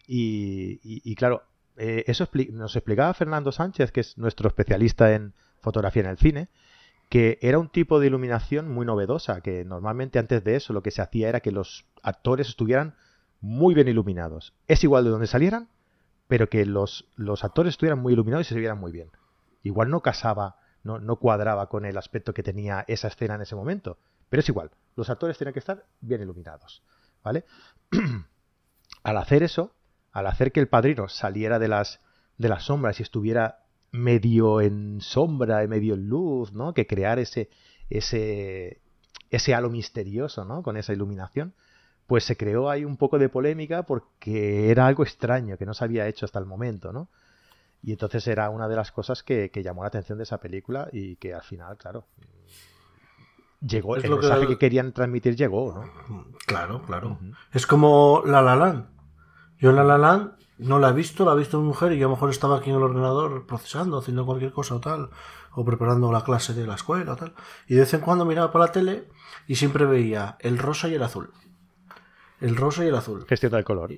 Y, claro, eh, eso nos explicaba Fernando Sánchez, que es nuestro especialista en fotografía en el cine, que era un tipo de iluminación muy novedosa, que normalmente antes de eso lo que se hacía era que los actores estuvieran muy bien iluminados. Es igual de donde salieran, pero que los, los actores estuvieran muy iluminados y se vieran muy bien. Igual no casaba, no, no cuadraba con el aspecto que tenía esa escena en ese momento, pero es igual, los actores tenían que estar bien iluminados. ¿Vale? al hacer eso, al hacer que el padrino saliera de las, de las sombras y estuviera medio en sombra y medio en luz, ¿no? Que crear ese, ese, ese halo misterioso, ¿no? Con esa iluminación, pues se creó ahí un poco de polémica porque era algo extraño que no se había hecho hasta el momento, ¿no? Y entonces era una de las cosas que, llamó la atención de esa película y que al final, claro, llegó, el mensaje que... querían transmitir llegó, ¿no? Claro, claro. Es como La La Land. Yo en La La Land no la he visto, la ha visto mi mujer y yo a lo mejor estaba aquí en el ordenador procesando, haciendo cualquier cosa o tal, o preparando la clase de la escuela o tal. Y de vez en cuando miraba por la tele y siempre veía el rosa y el azul. El rosa y el azul. Gestión del color.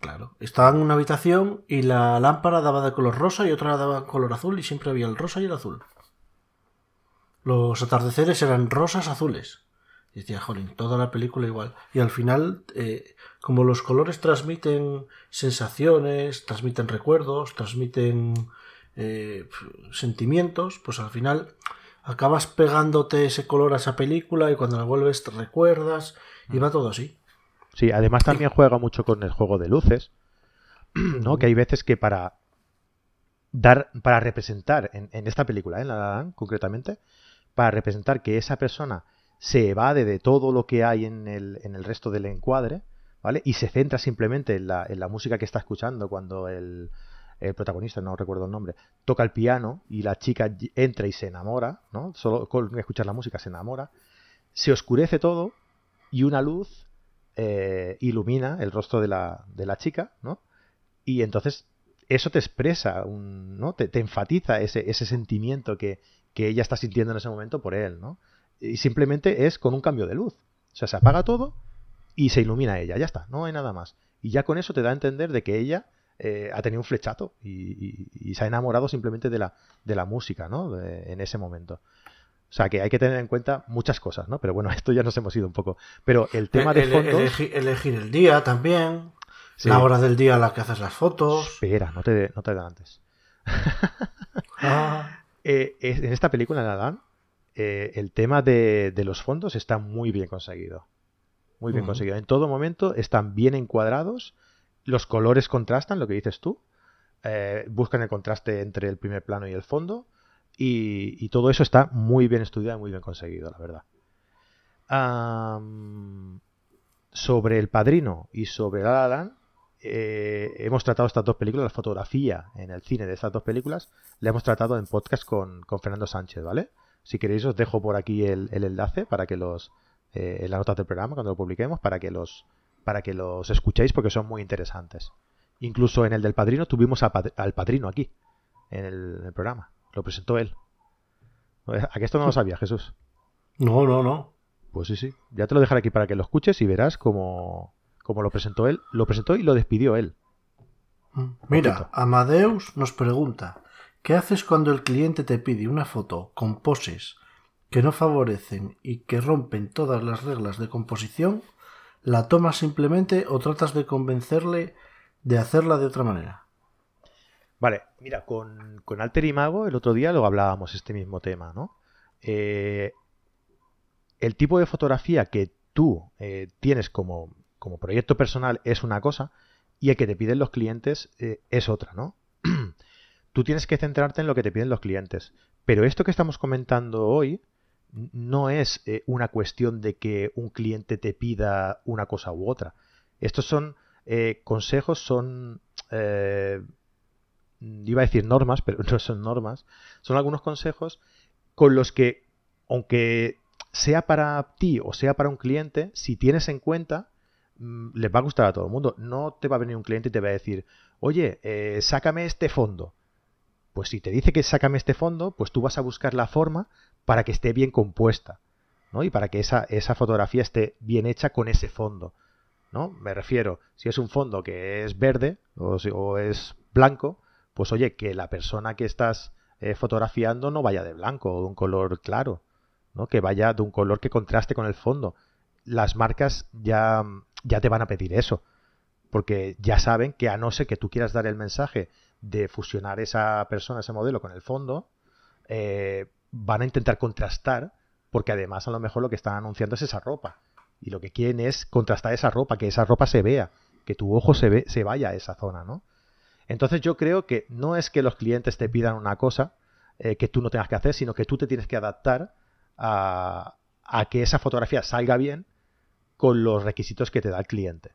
Claro. Estaba en una habitación y la lámpara daba de color rosa y otra daba color azul y siempre había el rosa y el azul. Los atardeceres eran rosas azules. Y decía, jolín, toda la película igual. Y al final, eh, como los colores transmiten sensaciones, transmiten recuerdos, transmiten eh, sentimientos, pues al final acabas pegándote ese color a esa película y cuando la vuelves te recuerdas y va todo así. Sí, además también juega mucho con el juego de luces, ¿no? Que hay veces que para dar, para representar en, esta película, ¿eh? en la concretamente, para representar que esa persona se evade de todo lo que hay en el, en el resto del encuadre, ¿vale? Y se centra simplemente en la, en la música que está escuchando cuando el, el, protagonista, no recuerdo el nombre, toca el piano y la chica entra y se enamora, ¿no? Solo con escuchar la música se enamora. Se oscurece todo y una luz eh, ilumina el rostro de la, de la chica, ¿no? Y entonces eso te expresa, un, ¿no? Te, te enfatiza ese, ese sentimiento que, que ella está sintiendo en ese momento por él, ¿no? Y simplemente es con un cambio de luz. O sea, se apaga todo y se ilumina ella, ya está, no hay nada más. Y ya con eso te da a entender de que ella eh, ha tenido un flechato y, se ha enamorado simplemente de la, de la música, ¿no? en ese momento. O sea, que hay que tener en cuenta muchas cosas, ¿no? Pero bueno, esto ya nos hemos ido un poco. Pero el tema de fondos... elegir el día también. La hora del día a la que haces las fotos. Espera, no te, no te adelantes. ah. Eh, en esta película, Adán, eh, el tema de, los fondos está muy bien conseguido. Muy bien conseguido. En todo momento están bien encuadrados, los colores contrastan, lo que dices tú, eh, buscan el contraste entre el primer plano y el fondo, y, todo eso está muy bien estudiado y muy bien conseguido, la verdad. sobre El Padrino y sobre La La eh, hemos tratado estas dos películas, la fotografía en el cine de estas dos películas, la hemos tratado en podcast con, con Fernando Sánchez, ¿vale? Si queréis os dejo por aquí el, enlace para que los eh, en las notas del programa cuando lo publiquemos para que los para que los escuchéis porque son muy interesantes. Incluso en el del padrino tuvimos al padrino aquí en el, programa. Lo presentó él. ¿A que esto no lo sabía, Jesús? No, no, no. Pues sí, sí. Ya te lo dejaré aquí para que lo escuches y verás cómo, cómo lo presentó él. Lo presentó y lo despidió él. Mira, Amadeus nos pregunta, ¿Qué haces cuando el cliente te pide una foto con poses que no favorecen y que rompen todas las reglas de composición? ¿La tomas simplemente o tratas de convencerle de hacerla de otra manera? Vale, mira, con, Alter y Mago el otro día lo hablábamos este mismo tema, ¿no? Eh, el tipo de fotografía que tú eh, tienes como, como, proyecto personal es una cosa y el que te piden los clientes eh, es otra, ¿no? Tú tienes que centrarte en lo que te piden los clientes. Pero esto que estamos comentando hoy no es eh, una cuestión de que un cliente te pida una cosa u otra. Estos son eh, consejos, son... Eh, iba a decir normas, pero no son normas. Son algunos consejos con los que, aunque sea para ti o sea para un cliente, si tienes en cuenta, mm, les va a gustar a todo el mundo. No te va a venir un cliente y te va a decir, oye, sácame este fondo. Pues si te dice que sácame este fondo, pues tú vas a buscar la forma para que esté bien compuesta, ¿no? Y para que esa, esa fotografía esté bien hecha con ese fondo, ¿no? Me refiero, si es un fondo que es verde o, es blanco, pues oye, que la persona que estás eh, fotografiando no vaya de blanco o de un color claro, ¿no? Que vaya de un color que contraste con el fondo. Las marcas ya, ya te van a pedir eso, porque ya saben que a no ser que tú quieras dar el mensaje de fusionar esa persona, ese modelo con el fondo, eh, van a intentar contrastar, porque además a lo mejor lo que están anunciando es esa ropa. Y lo que quieren es contrastar esa ropa, que esa ropa se vea, que tu ojo se, ve, se vaya a esa zona, ¿no? Entonces yo creo que no es que los clientes te pidan una cosa eh, que tú no tengas que hacer, sino que tú te tienes que adaptar a, a que esa fotografía salga bien con los requisitos que te da el cliente.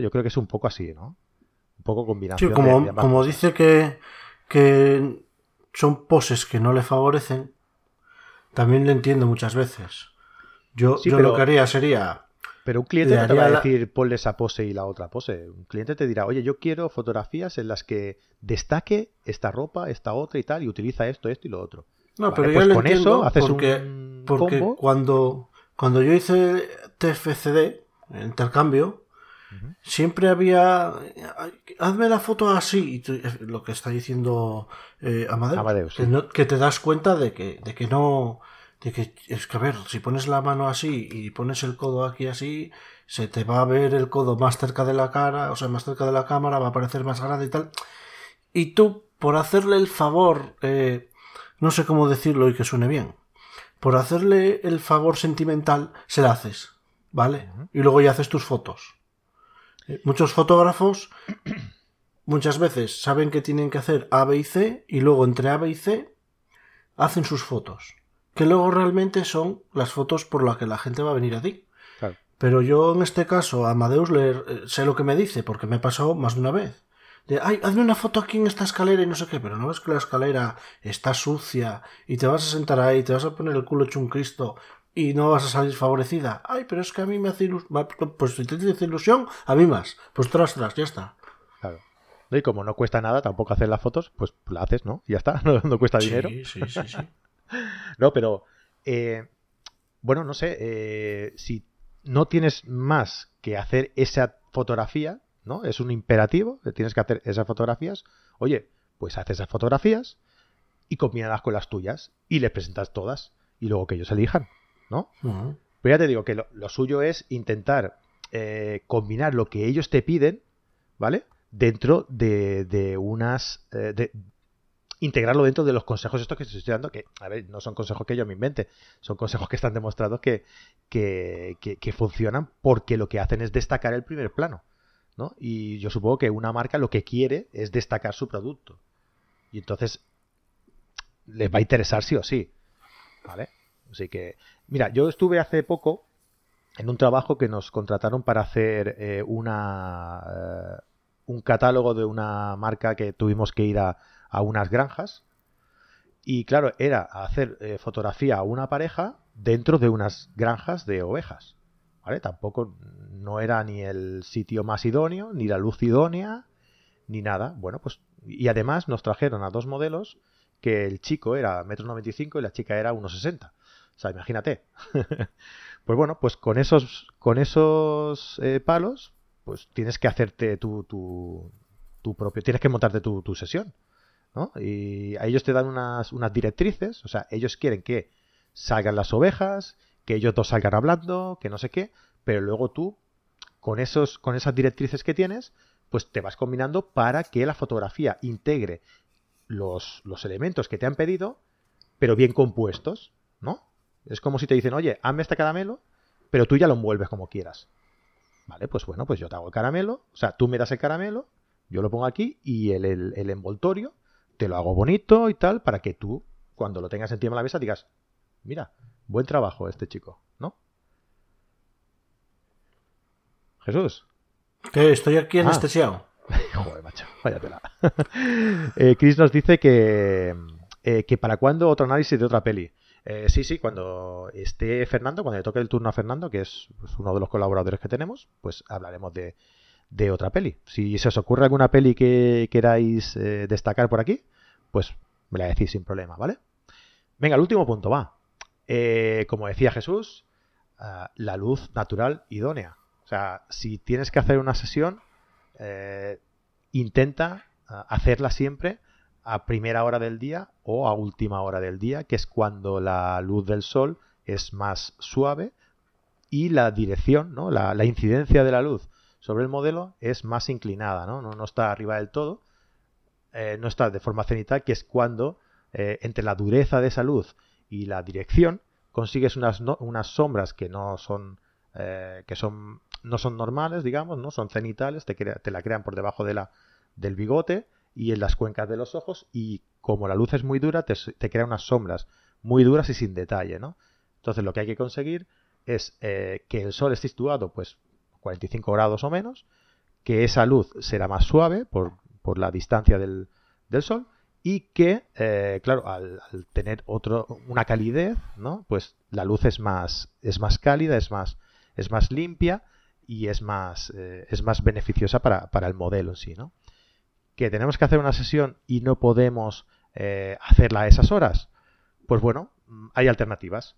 Yo creo que es un poco así, ¿no? Un poco combinación. Sí, como, como dice que, que son poses que no le favorecen, también le entiendo muchas veces. Yo, yo lo que haría sería Pero un cliente no te va a la- decir ponle esa pose y la otra pose. Un cliente te dirá, oye, yo quiero fotografías en las que destaque esta ropa, esta otra y tal, y utiliza esto, esto y lo otro. No, Vale, pero pues yo con entiendo eso haces porque, un porque combo. cuando, cuando yo hice TFCD, intercambio, Siempre había hazme la foto así y tú- lo que está diciendo eh, Amadeus, Amadeus, que, sí. no- que te das cuenta de que, de que no de que es que a ver si pones la mano así y pones el codo aquí así se te va a ver el codo más cerca de la cara o sea más cerca de la cámara va a parecer más grande y tal. Y tú por hacerle el favor eh, no sé cómo decirlo y que suene bien por hacerle el favor sentimental se la haces vale y luego ya haces tus fotos. eh, Muchos fotógrafos muchas veces saben que tienen que hacer A, B y C y luego entre A, B y C hacen sus fotos. Que luego realmente son las fotos por las que la gente va a venir a ti. Claro. Pero yo en este caso a Amadeus le, eh, sé lo que me dice porque me ha pasado más de una vez. De, ay, hazme una foto aquí en esta escalera y no sé qué, pero no ves que la escalera está sucia y te vas a sentar ahí, te vas a poner el culo hecho un Cristo y no vas a salir favorecida. Ay, pero es que a mí me hace ilusión. Pues si te hace ilusión, a mí más. Pues tras, tras, ya está. Claro. Y como no cuesta nada tampoco hacer las fotos, pues la haces, ¿no? Y ya está, no, no cuesta dinero. Sí, sí, sí, sí. No, pero eh, bueno, no sé, eh, si no tienes más que hacer esa fotografía, ¿no? Es un imperativo, que tienes que hacer esas fotografías. Oye, pues haces esas fotografías y combínalas con las tuyas y les presentas todas y luego que ellos elijan, ¿no? Pero ya te digo que lo, lo suyo es intentar eh, combinar lo que ellos te piden, ¿vale? Dentro de, de unas... eh, de- integrarlo dentro de los consejos estos que te estoy dando, que, a ver, no son consejos que yo me invente, son consejos que están demostrados que, que, que- que funcionan porque lo que hacen es destacar el primer plano, ¿no? Y yo supongo que una marca lo que quiere es destacar su producto. Y entonces les va a interesar sí o sí, ¿vale? Así que, mira, yo estuve hace poco en un trabajo que nos contrataron para hacer eh, una eh, un catálogo de una marca que tuvimos que ir a, unas granjas. Y claro era hacer eh, fotografía a una pareja dentro de unas granjas de ovejas vale tampoco no era ni el sitio más idóneo ni la luz idónea ni nada. Bueno pues y además nos trajeron a dos modelos que el chico era metro noventa y cinco y la chica era 1,60 o sea, imagínate. pues bueno, pues con esos, con esos eh, palos, pues tienes que hacerte tu, tu, tu propio, tienes que montarte tu, tu sesión, ¿no? Y a ellos te dan unas, unas directrices, o sea, ellos quieren que salgan las ovejas, que ellos dos salgan hablando, que no sé qué, pero luego tú, con esos, con esas directrices que tienes, pues te vas combinando para que la fotografía integre los, los elementos que te han pedido, pero bien compuestos, ¿no? Es como si te dicen, oye, hazme este caramelo, pero tú ya lo envuelves como quieras. Vale, pues bueno, pues yo te hago el caramelo, o sea, tú me das el caramelo, yo lo pongo aquí y el, el- el envoltorio te lo hago bonito y tal, para que tú, cuando lo tengas encima de la mesa, digas, mira, buen trabajo este chico, ¿no? Jesús. Que estoy aquí Ah. anestesiado. Joder, macho, váyatela. eh, Chris nos dice que, eh, que para cuándo otro análisis de otra peli. Eh, sí, sí, cuando esté Fernando, cuando le toque el turno a Fernando, que es pues, uno de los colaboradores que tenemos, pues hablaremos de, de otra peli. Si se os ocurre alguna peli que queráis eh, destacar por aquí, pues me la decís sin problema, ¿vale? Venga, el último punto, va. Eh, como decía Jesús, ah, la luz natural idónea. O sea, si tienes que hacer una sesión, intenta ah, hacerla siempre a primera hora del día o a última hora del día, que es cuando la luz del sol es más suave y la dirección, ¿no? la, incidencia de la luz sobre el modelo es más inclinada, no, no, está arriba del todo, eh, no está de forma cenital, que es cuando eh, entre la dureza de esa luz y la dirección consigues unas, no- unas sombras que no son eh, que son no son normales, digamos, no son cenitales, te, te la crean por debajo de la, del bigote y en las cuencas de los ojos y como la luz es muy dura te, crea unas sombras muy duras y sin detalle, ¿no? Entonces lo que hay que conseguir es eh, que el sol esté situado pues 45 grados o menos, que esa luz será más suave por, por la distancia del, del sol y que, eh, claro, al, tener otro, una calidez, ¿no? Pues la luz es más, es más cálida, es más, es más limpia y es más, eh, es más beneficiosa para, el modelo en sí, ¿no? Que tenemos que hacer una sesión y no podemos eh, hacerla a esas horas. Pues bueno, mm, hay alternativas.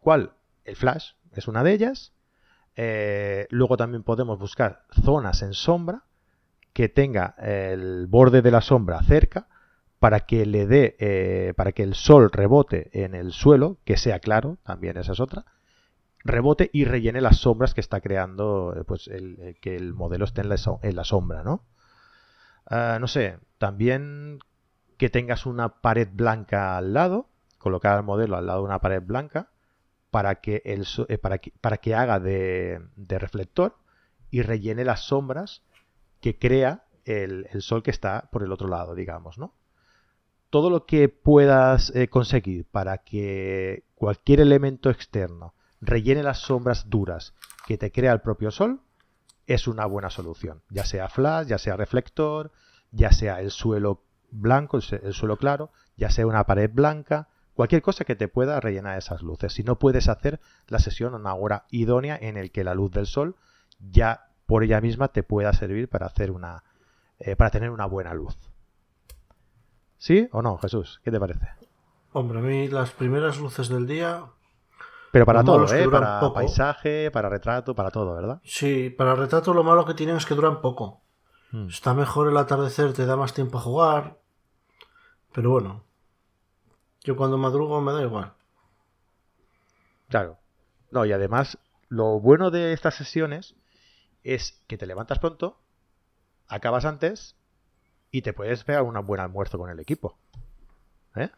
¿Cuál? El flash es una de ellas. Eh, luego también podemos buscar zonas en sombra que tenga el borde de la sombra cerca para que le dé, para que el sol rebote en el suelo, que sea claro, también esa es otra, rebote y rellene las sombras que está creando, eh, pues el, eh, que el modelo esté en la, sombra, ¿no? Ah, no sé, también que tengas una pared blanca al lado, colocar al modelo al lado de una pared blanca para que, el, eh, para que, para que haga de, reflector y rellene las sombras que crea el, sol que está por el otro lado, digamos, ¿no? Todo lo que puedas conseguir para que cualquier elemento externo rellene las sombras duras que te crea el propio sol, es una buena solución. Ya sea flash, ya sea reflector, ya sea el suelo blanco, el suelo claro, ya sea una pared blanca, cualquier cosa que te pueda rellenar esas luces. Si no puedes hacer la sesión a una hora idónea en el que la luz del sol ya por ella misma te pueda servir para hacer una eh, para tener una buena luz. ¿Sí o no, Jesús? ¿Qué te parece? Hombre, a mí las primeras luces del día pero para todo, ¿eh? Para paisaje, para retrato, para todo, ¿verdad? Sí, para retrato lo malo que tienen es que duran poco. Hmm. Está mejor el atardecer, te da más tiempo a jugar. Pero bueno. Yo cuando madrugo me da igual. Claro. No, y además, lo bueno de estas sesiones es que te levantas pronto, acabas antes y te puedes pegar un buen almuerzo con el equipo. ¿Eh?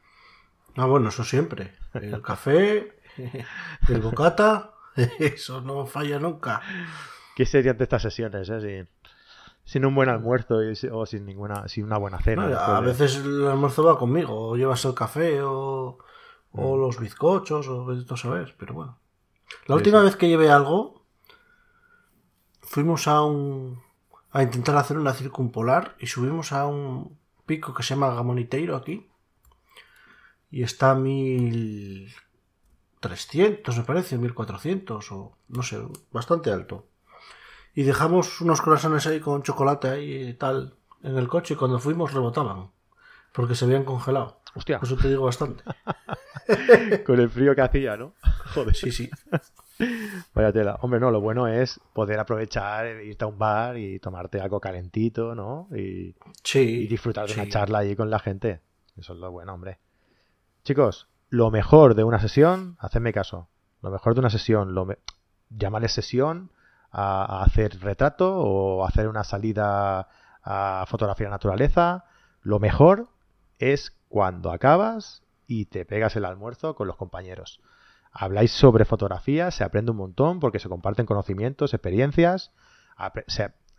Ah, bueno, eso siempre. El café, el bocata, eso no falla nunca. ¿Qué serían de estas sesiones, eh? Sin, un buen almuerzo o sin ninguna sin una buena cena. a veces el almuerzo va conmigo, o llevas el café o, mm. los bizcochos o esto sabes, pero bueno. La última vez que llevé algo fuimos a un a intentar hacer una circumpolar y subimos a un pico que se llama Gamoniteiro aquí y está a 1300 me parece, 1400 o no sé, bastante alto. Y dejamos unos corazones ahí con chocolate y tal en el coche y cuando fuimos rebotaban porque se habían congelado. Hostia. Eso te digo bastante. con el frío que hacía, ¿no? Joder. Sí, sí. Vaya tela. Hombre, no, lo bueno es poder aprovechar, irte a un bar y tomarte algo calentito, ¿no? Y, sí, disfrutar de una charla ahí con la gente. Eso es lo bueno, hombre. Chicos, lo mejor de una sesión, hacedme caso, lo mejor de una sesión, lo llámale sesión a, hacer retrato o hacer una salida a fotografiar naturaleza, lo mejor es cuando acabas y te pegas el almuerzo con los compañeros. Habláis sobre fotografía, se aprende un montón porque se comparten conocimientos, experiencias.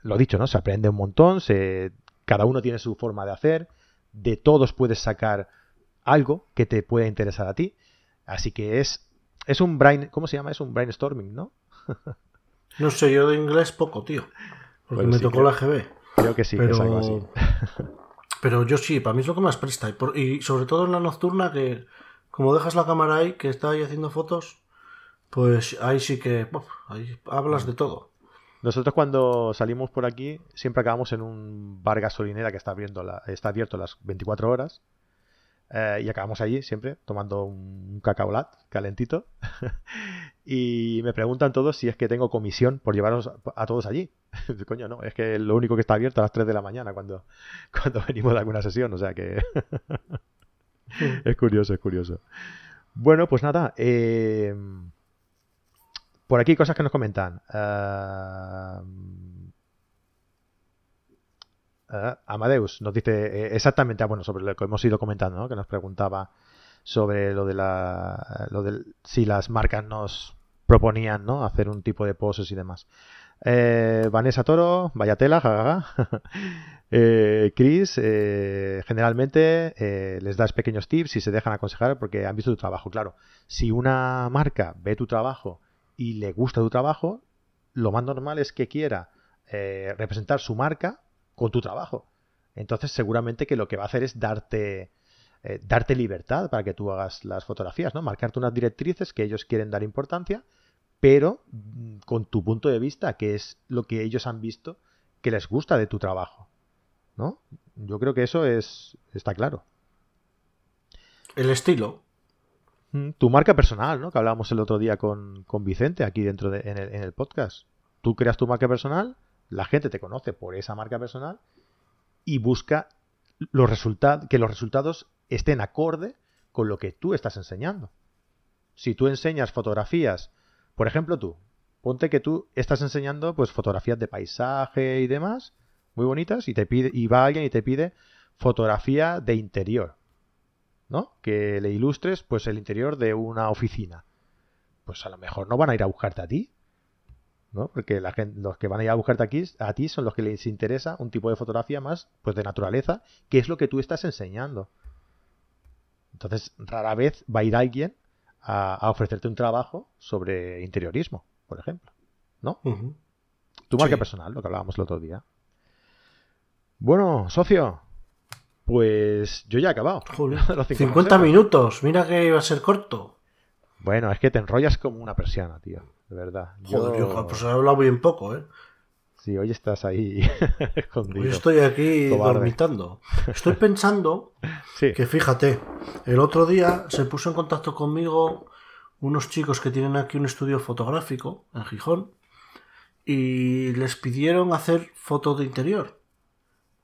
lo dicho, ¿no? Se aprende un montón, se, cada uno tiene su forma de hacer, de todos puedes sacar algo que te pueda interesar a ti. Así que es, es un brain, ¿cómo se llama? Es un brainstorming, ¿no? no sé, yo de inglés poco, tío. Porque me tocó la GB. Creo que sí, pero... es algo así. pero yo sí, para mí es lo que más presta. Y, sobre todo en la nocturna, que como dejas la cámara ahí, que está ahí haciendo fotos, pues ahí sí que ahí hablas de todo. Nosotros cuando salimos por aquí siempre acabamos en un bar gasolinera que está, abierto la, está abierto las 24 horas eh, y acabamos allí siempre tomando un cacaolat calentito. y me preguntan todos si es que tengo comisión por llevarnos a todos allí. Coño, no, es que lo único que está abierto a las 3 de la mañana cuando, cuando venimos de alguna sesión, o sea que es curioso, es curioso. Bueno, pues nada, eh, por aquí cosas que nos comentan. Uh, Ah, Amadeus nos dice eh, exactamente, ah, bueno, sobre lo que hemos ido comentando, ¿no? que nos preguntaba sobre lo de la, lo de si las marcas nos proponían, ¿no? Hacer un tipo de poses y demás. Eh, Vanessa Toro, vaya tela, jajaja. eh, Chris, eh, generalmente les das pequeños tips y se dejan aconsejar porque han visto tu trabajo. Claro, si una marca ve tu trabajo y le gusta tu trabajo, lo más normal es que quiera representar su marca con tu trabajo. Entonces seguramente que lo que va a hacer es darte, eh, darte libertad para que tú hagas las fotografías, ¿no? Marcarte unas directrices que ellos quieren dar importancia pero mm, con tu punto de vista, que es lo que ellos han visto que les gusta de tu trabajo. ¿No? Yo creo que eso es está claro. El estilo. Mm, Tu marca personal, ¿no? Que hablábamos el otro día con, con Vicente aquí dentro de, en, el, en el podcast. Tú creas tu marca personal, la gente te conoce por esa marca personal y busca que los resultados estén acorde con lo que tú estás enseñando. Si tú enseñas fotografías, por ejemplo tú, ponte que tú estás enseñando pues fotografías de paisaje y demás, muy bonitas, y te pide, y va alguien y te pide fotografía de interior, ¿no? Que le ilustres pues el interior de una oficina. Pues a lo mejor no van a ir a buscarte a ti, ¿no? Porque la gente, los que van a ir a buscarte aquí, a ti son los que les interesa un tipo de fotografía más pues de naturaleza, que es lo que tú estás enseñando. Entonces, rara vez va a ir alguien a, a ofrecerte un trabajo sobre interiorismo, por ejemplo. ¿No? Tu marca Sí. personal, lo que hablábamos el otro día. Bueno, socio, pues yo ya he acabado. Joder, Los cinco 50 consejos. minutos. Mira que iba a ser corto. Bueno, es que te enrollas como una persiana, tío. De verdad. Joder, Yo- yo, pues he hablado bien poco, ¿eh? Sí, hoy estás ahí escondido. Hoy estoy aquí Cobarde. dormitando. Estoy pensando Sí. que fíjate, el otro día se puso en contacto conmigo unos chicos que tienen aquí un estudio fotográfico en Gijón y les pidieron hacer fotos de interior.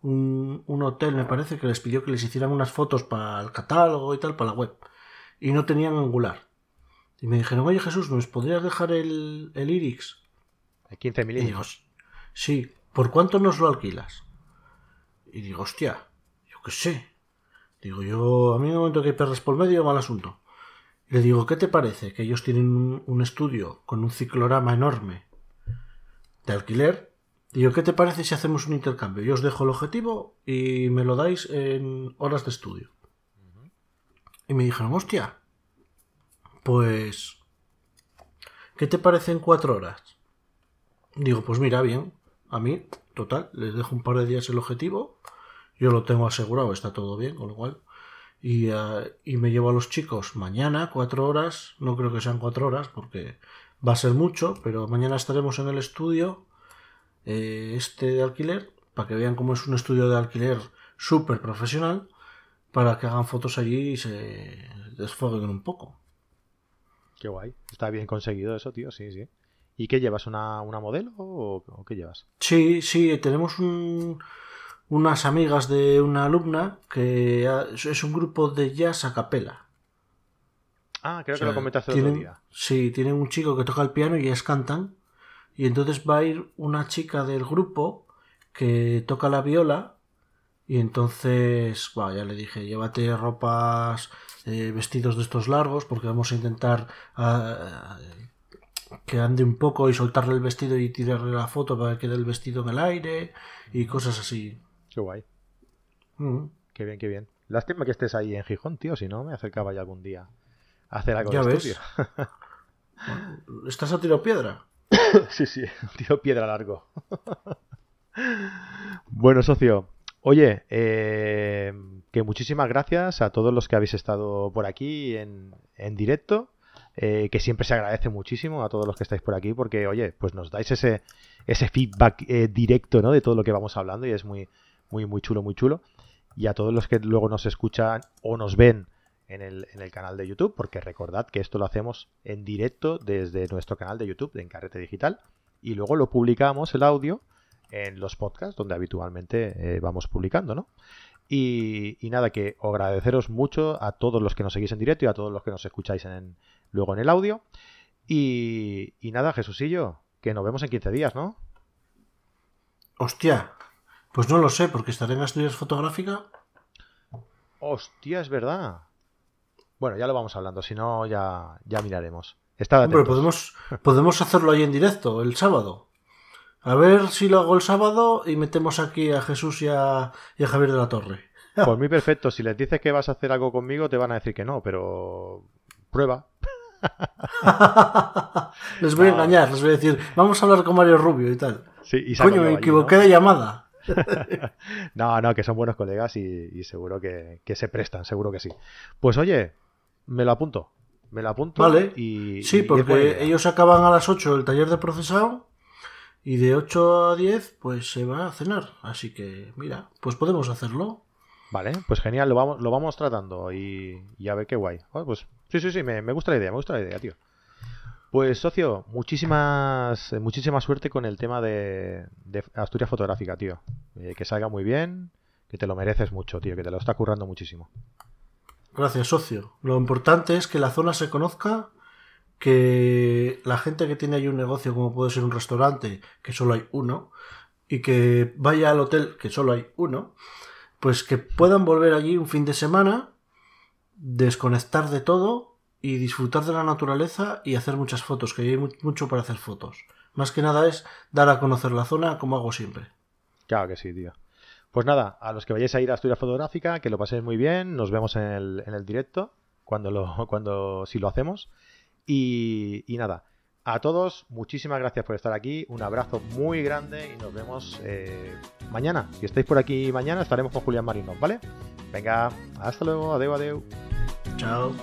Un, un hotel me parece que les pidió que les hicieran unas fotos para el catálogo y tal, para la web. Y no tenían angular. Y me dijeron, oye Jesús, ¿nos podrías dejar el, el Irix? 15 Y digo, milímetros. sí, ¿por cuánto nos lo alquilas? Y digo, hostia, yo qué sé. Digo, yo, a mí en el momento que hay perras por medio, mal asunto. Y le digo, ¿qué te parece? Que ellos tienen un, un estudio con un ciclorama enorme de alquiler. Digo, ¿qué te parece si hacemos un intercambio? Yo os dejo el objetivo y me lo dais en horas de estudio. Y me dijeron, hostia, pues, ¿qué te parece en cuatro horas? Digo, pues mira, bien. A mí, total, les dejo un par de días el objetivo. Yo lo tengo asegurado, está todo bien, con lo cual. Y, eh, y me llevo a los chicos mañana, cuatro horas. No creo que sean cuatro horas, porque va a ser mucho, pero mañana estaremos en el estudio eh, este de alquiler, para que vean cómo es un estudio de alquiler súper profesional, para que hagan fotos allí y se desfoguen un poco. Qué guay. Está bien conseguido eso, tío. Sí, sí. ¿Y qué llevas? ¿Una, una modelo o, o qué llevas? Sí, sí, tenemos un- unas amigas de una alumna que ha- es un grupo de jazz a capela. Ah, creo O que lo comentaste el tienen, otro día. Sí, tienen un chico que toca el piano y ellas cantan. Y entonces va a ir una chica del grupo que toca la viola. Y entonces, bah, ya le dije, llévate ropas, eh, vestidos de estos largos, porque vamos a intentar ah, que ande un poco y soltarle el vestido y tirarle la foto para que quede el vestido en el aire y cosas así. Qué guay. Mm. Qué bien, qué bien. Lástima que estés ahí en Gijón, tío. Si no, me acercaba ya algún día a hacer algo Ya de ves. estudio. ¿Estás a tiro piedra? sí, sí. Tiro piedra largo. bueno, socio. Oye, eh, que muchísimas gracias a todos los que habéis estado por aquí en, en directo. eh, que siempre se agradece muchísimo a todos los que estáis por aquí porque, oye, pues nos dais ese, ese feedback eh, directo, ¿no? De todo lo que vamos hablando y es muy, muy, muy chulo, muy chulo. Y a todos los que luego nos escuchan o nos ven en el, en el canal de YouTube, porque recordad que esto lo hacemos en directo desde nuestro canal de YouTube de Encarrete Digital y luego lo publicamos el audio en los podcasts donde habitualmente eh, vamos publicando, ¿no? Y, y nada, que agradeceros mucho a todos los que nos seguís en directo y a todos los que nos escucháis en, luego en el audio. Y, y nada, Jesusillo, que nos vemos en 15 días, ¿no? Hostia, pues no lo sé, porque estaré en Asturias Fotográfica. Hostia, es verdad. Bueno, ya lo vamos hablando, si no ya, ya miraremos. Hombre, podemos, podemos hacerlo ahí en directo, el sábado. A ver si lo hago el sábado y metemos aquí a Jesús y a, y a Javier de la Torre. Por mí perfecto, si les dices que vas a hacer algo conmigo te van a decir que no, pero prueba. les voy a engañar, les voy a decir, vamos a hablar con Mario Rubio y tal. Sí, y saco Coño, me allí, equivoqué ¿no? de llamada. No, no, que son buenos colegas y, y seguro que, que se prestan, seguro que sí. Pues oye, me lo apunto. Me la apunto. Vale. Y, Sí, y porque ellos acaban a las 8 el taller de procesado y de 8 a 10 pues se va a cenar. Así que, mira, pues podemos hacerlo. Vale, pues genial, lo vamos, lo vamos tratando y, y a ver qué guay. Bueno, pues sí, sí, sí, me, me gusta la idea, me gusta la idea, tío. Pues socio, muchísimas, muchísima suerte con el tema de, de Asturias fotográfica, tío. Eh, que salga muy bien, que te lo mereces mucho, tío, que te lo está currando muchísimo. Gracias, socio. Lo importante es que la zona se conozca, que la gente que tiene ahí un negocio, como puede ser un restaurante, que solo hay uno, y que vaya al hotel, que solo hay uno, pues que puedan volver allí un fin de semana, desconectar de todo y disfrutar de la naturaleza y hacer muchas fotos, que hay mu- mucho para hacer fotos. Más que nada es dar a conocer la zona como hago siempre. Claro que sí, tío. Pues nada, a los que vayáis a ir a Asturias Fotográfica, que lo paséis muy bien, nos vemos en el, en el directo, cuando lo, cuando si lo hacemos. Y, nada, a todos, muchísimas gracias por estar aquí, un abrazo muy grande y nos vemos eh, mañana. Si estáis por aquí mañana, estaremos con Julián Marino, ¿vale? Venga, hasta luego, adeu, adeu. Chao.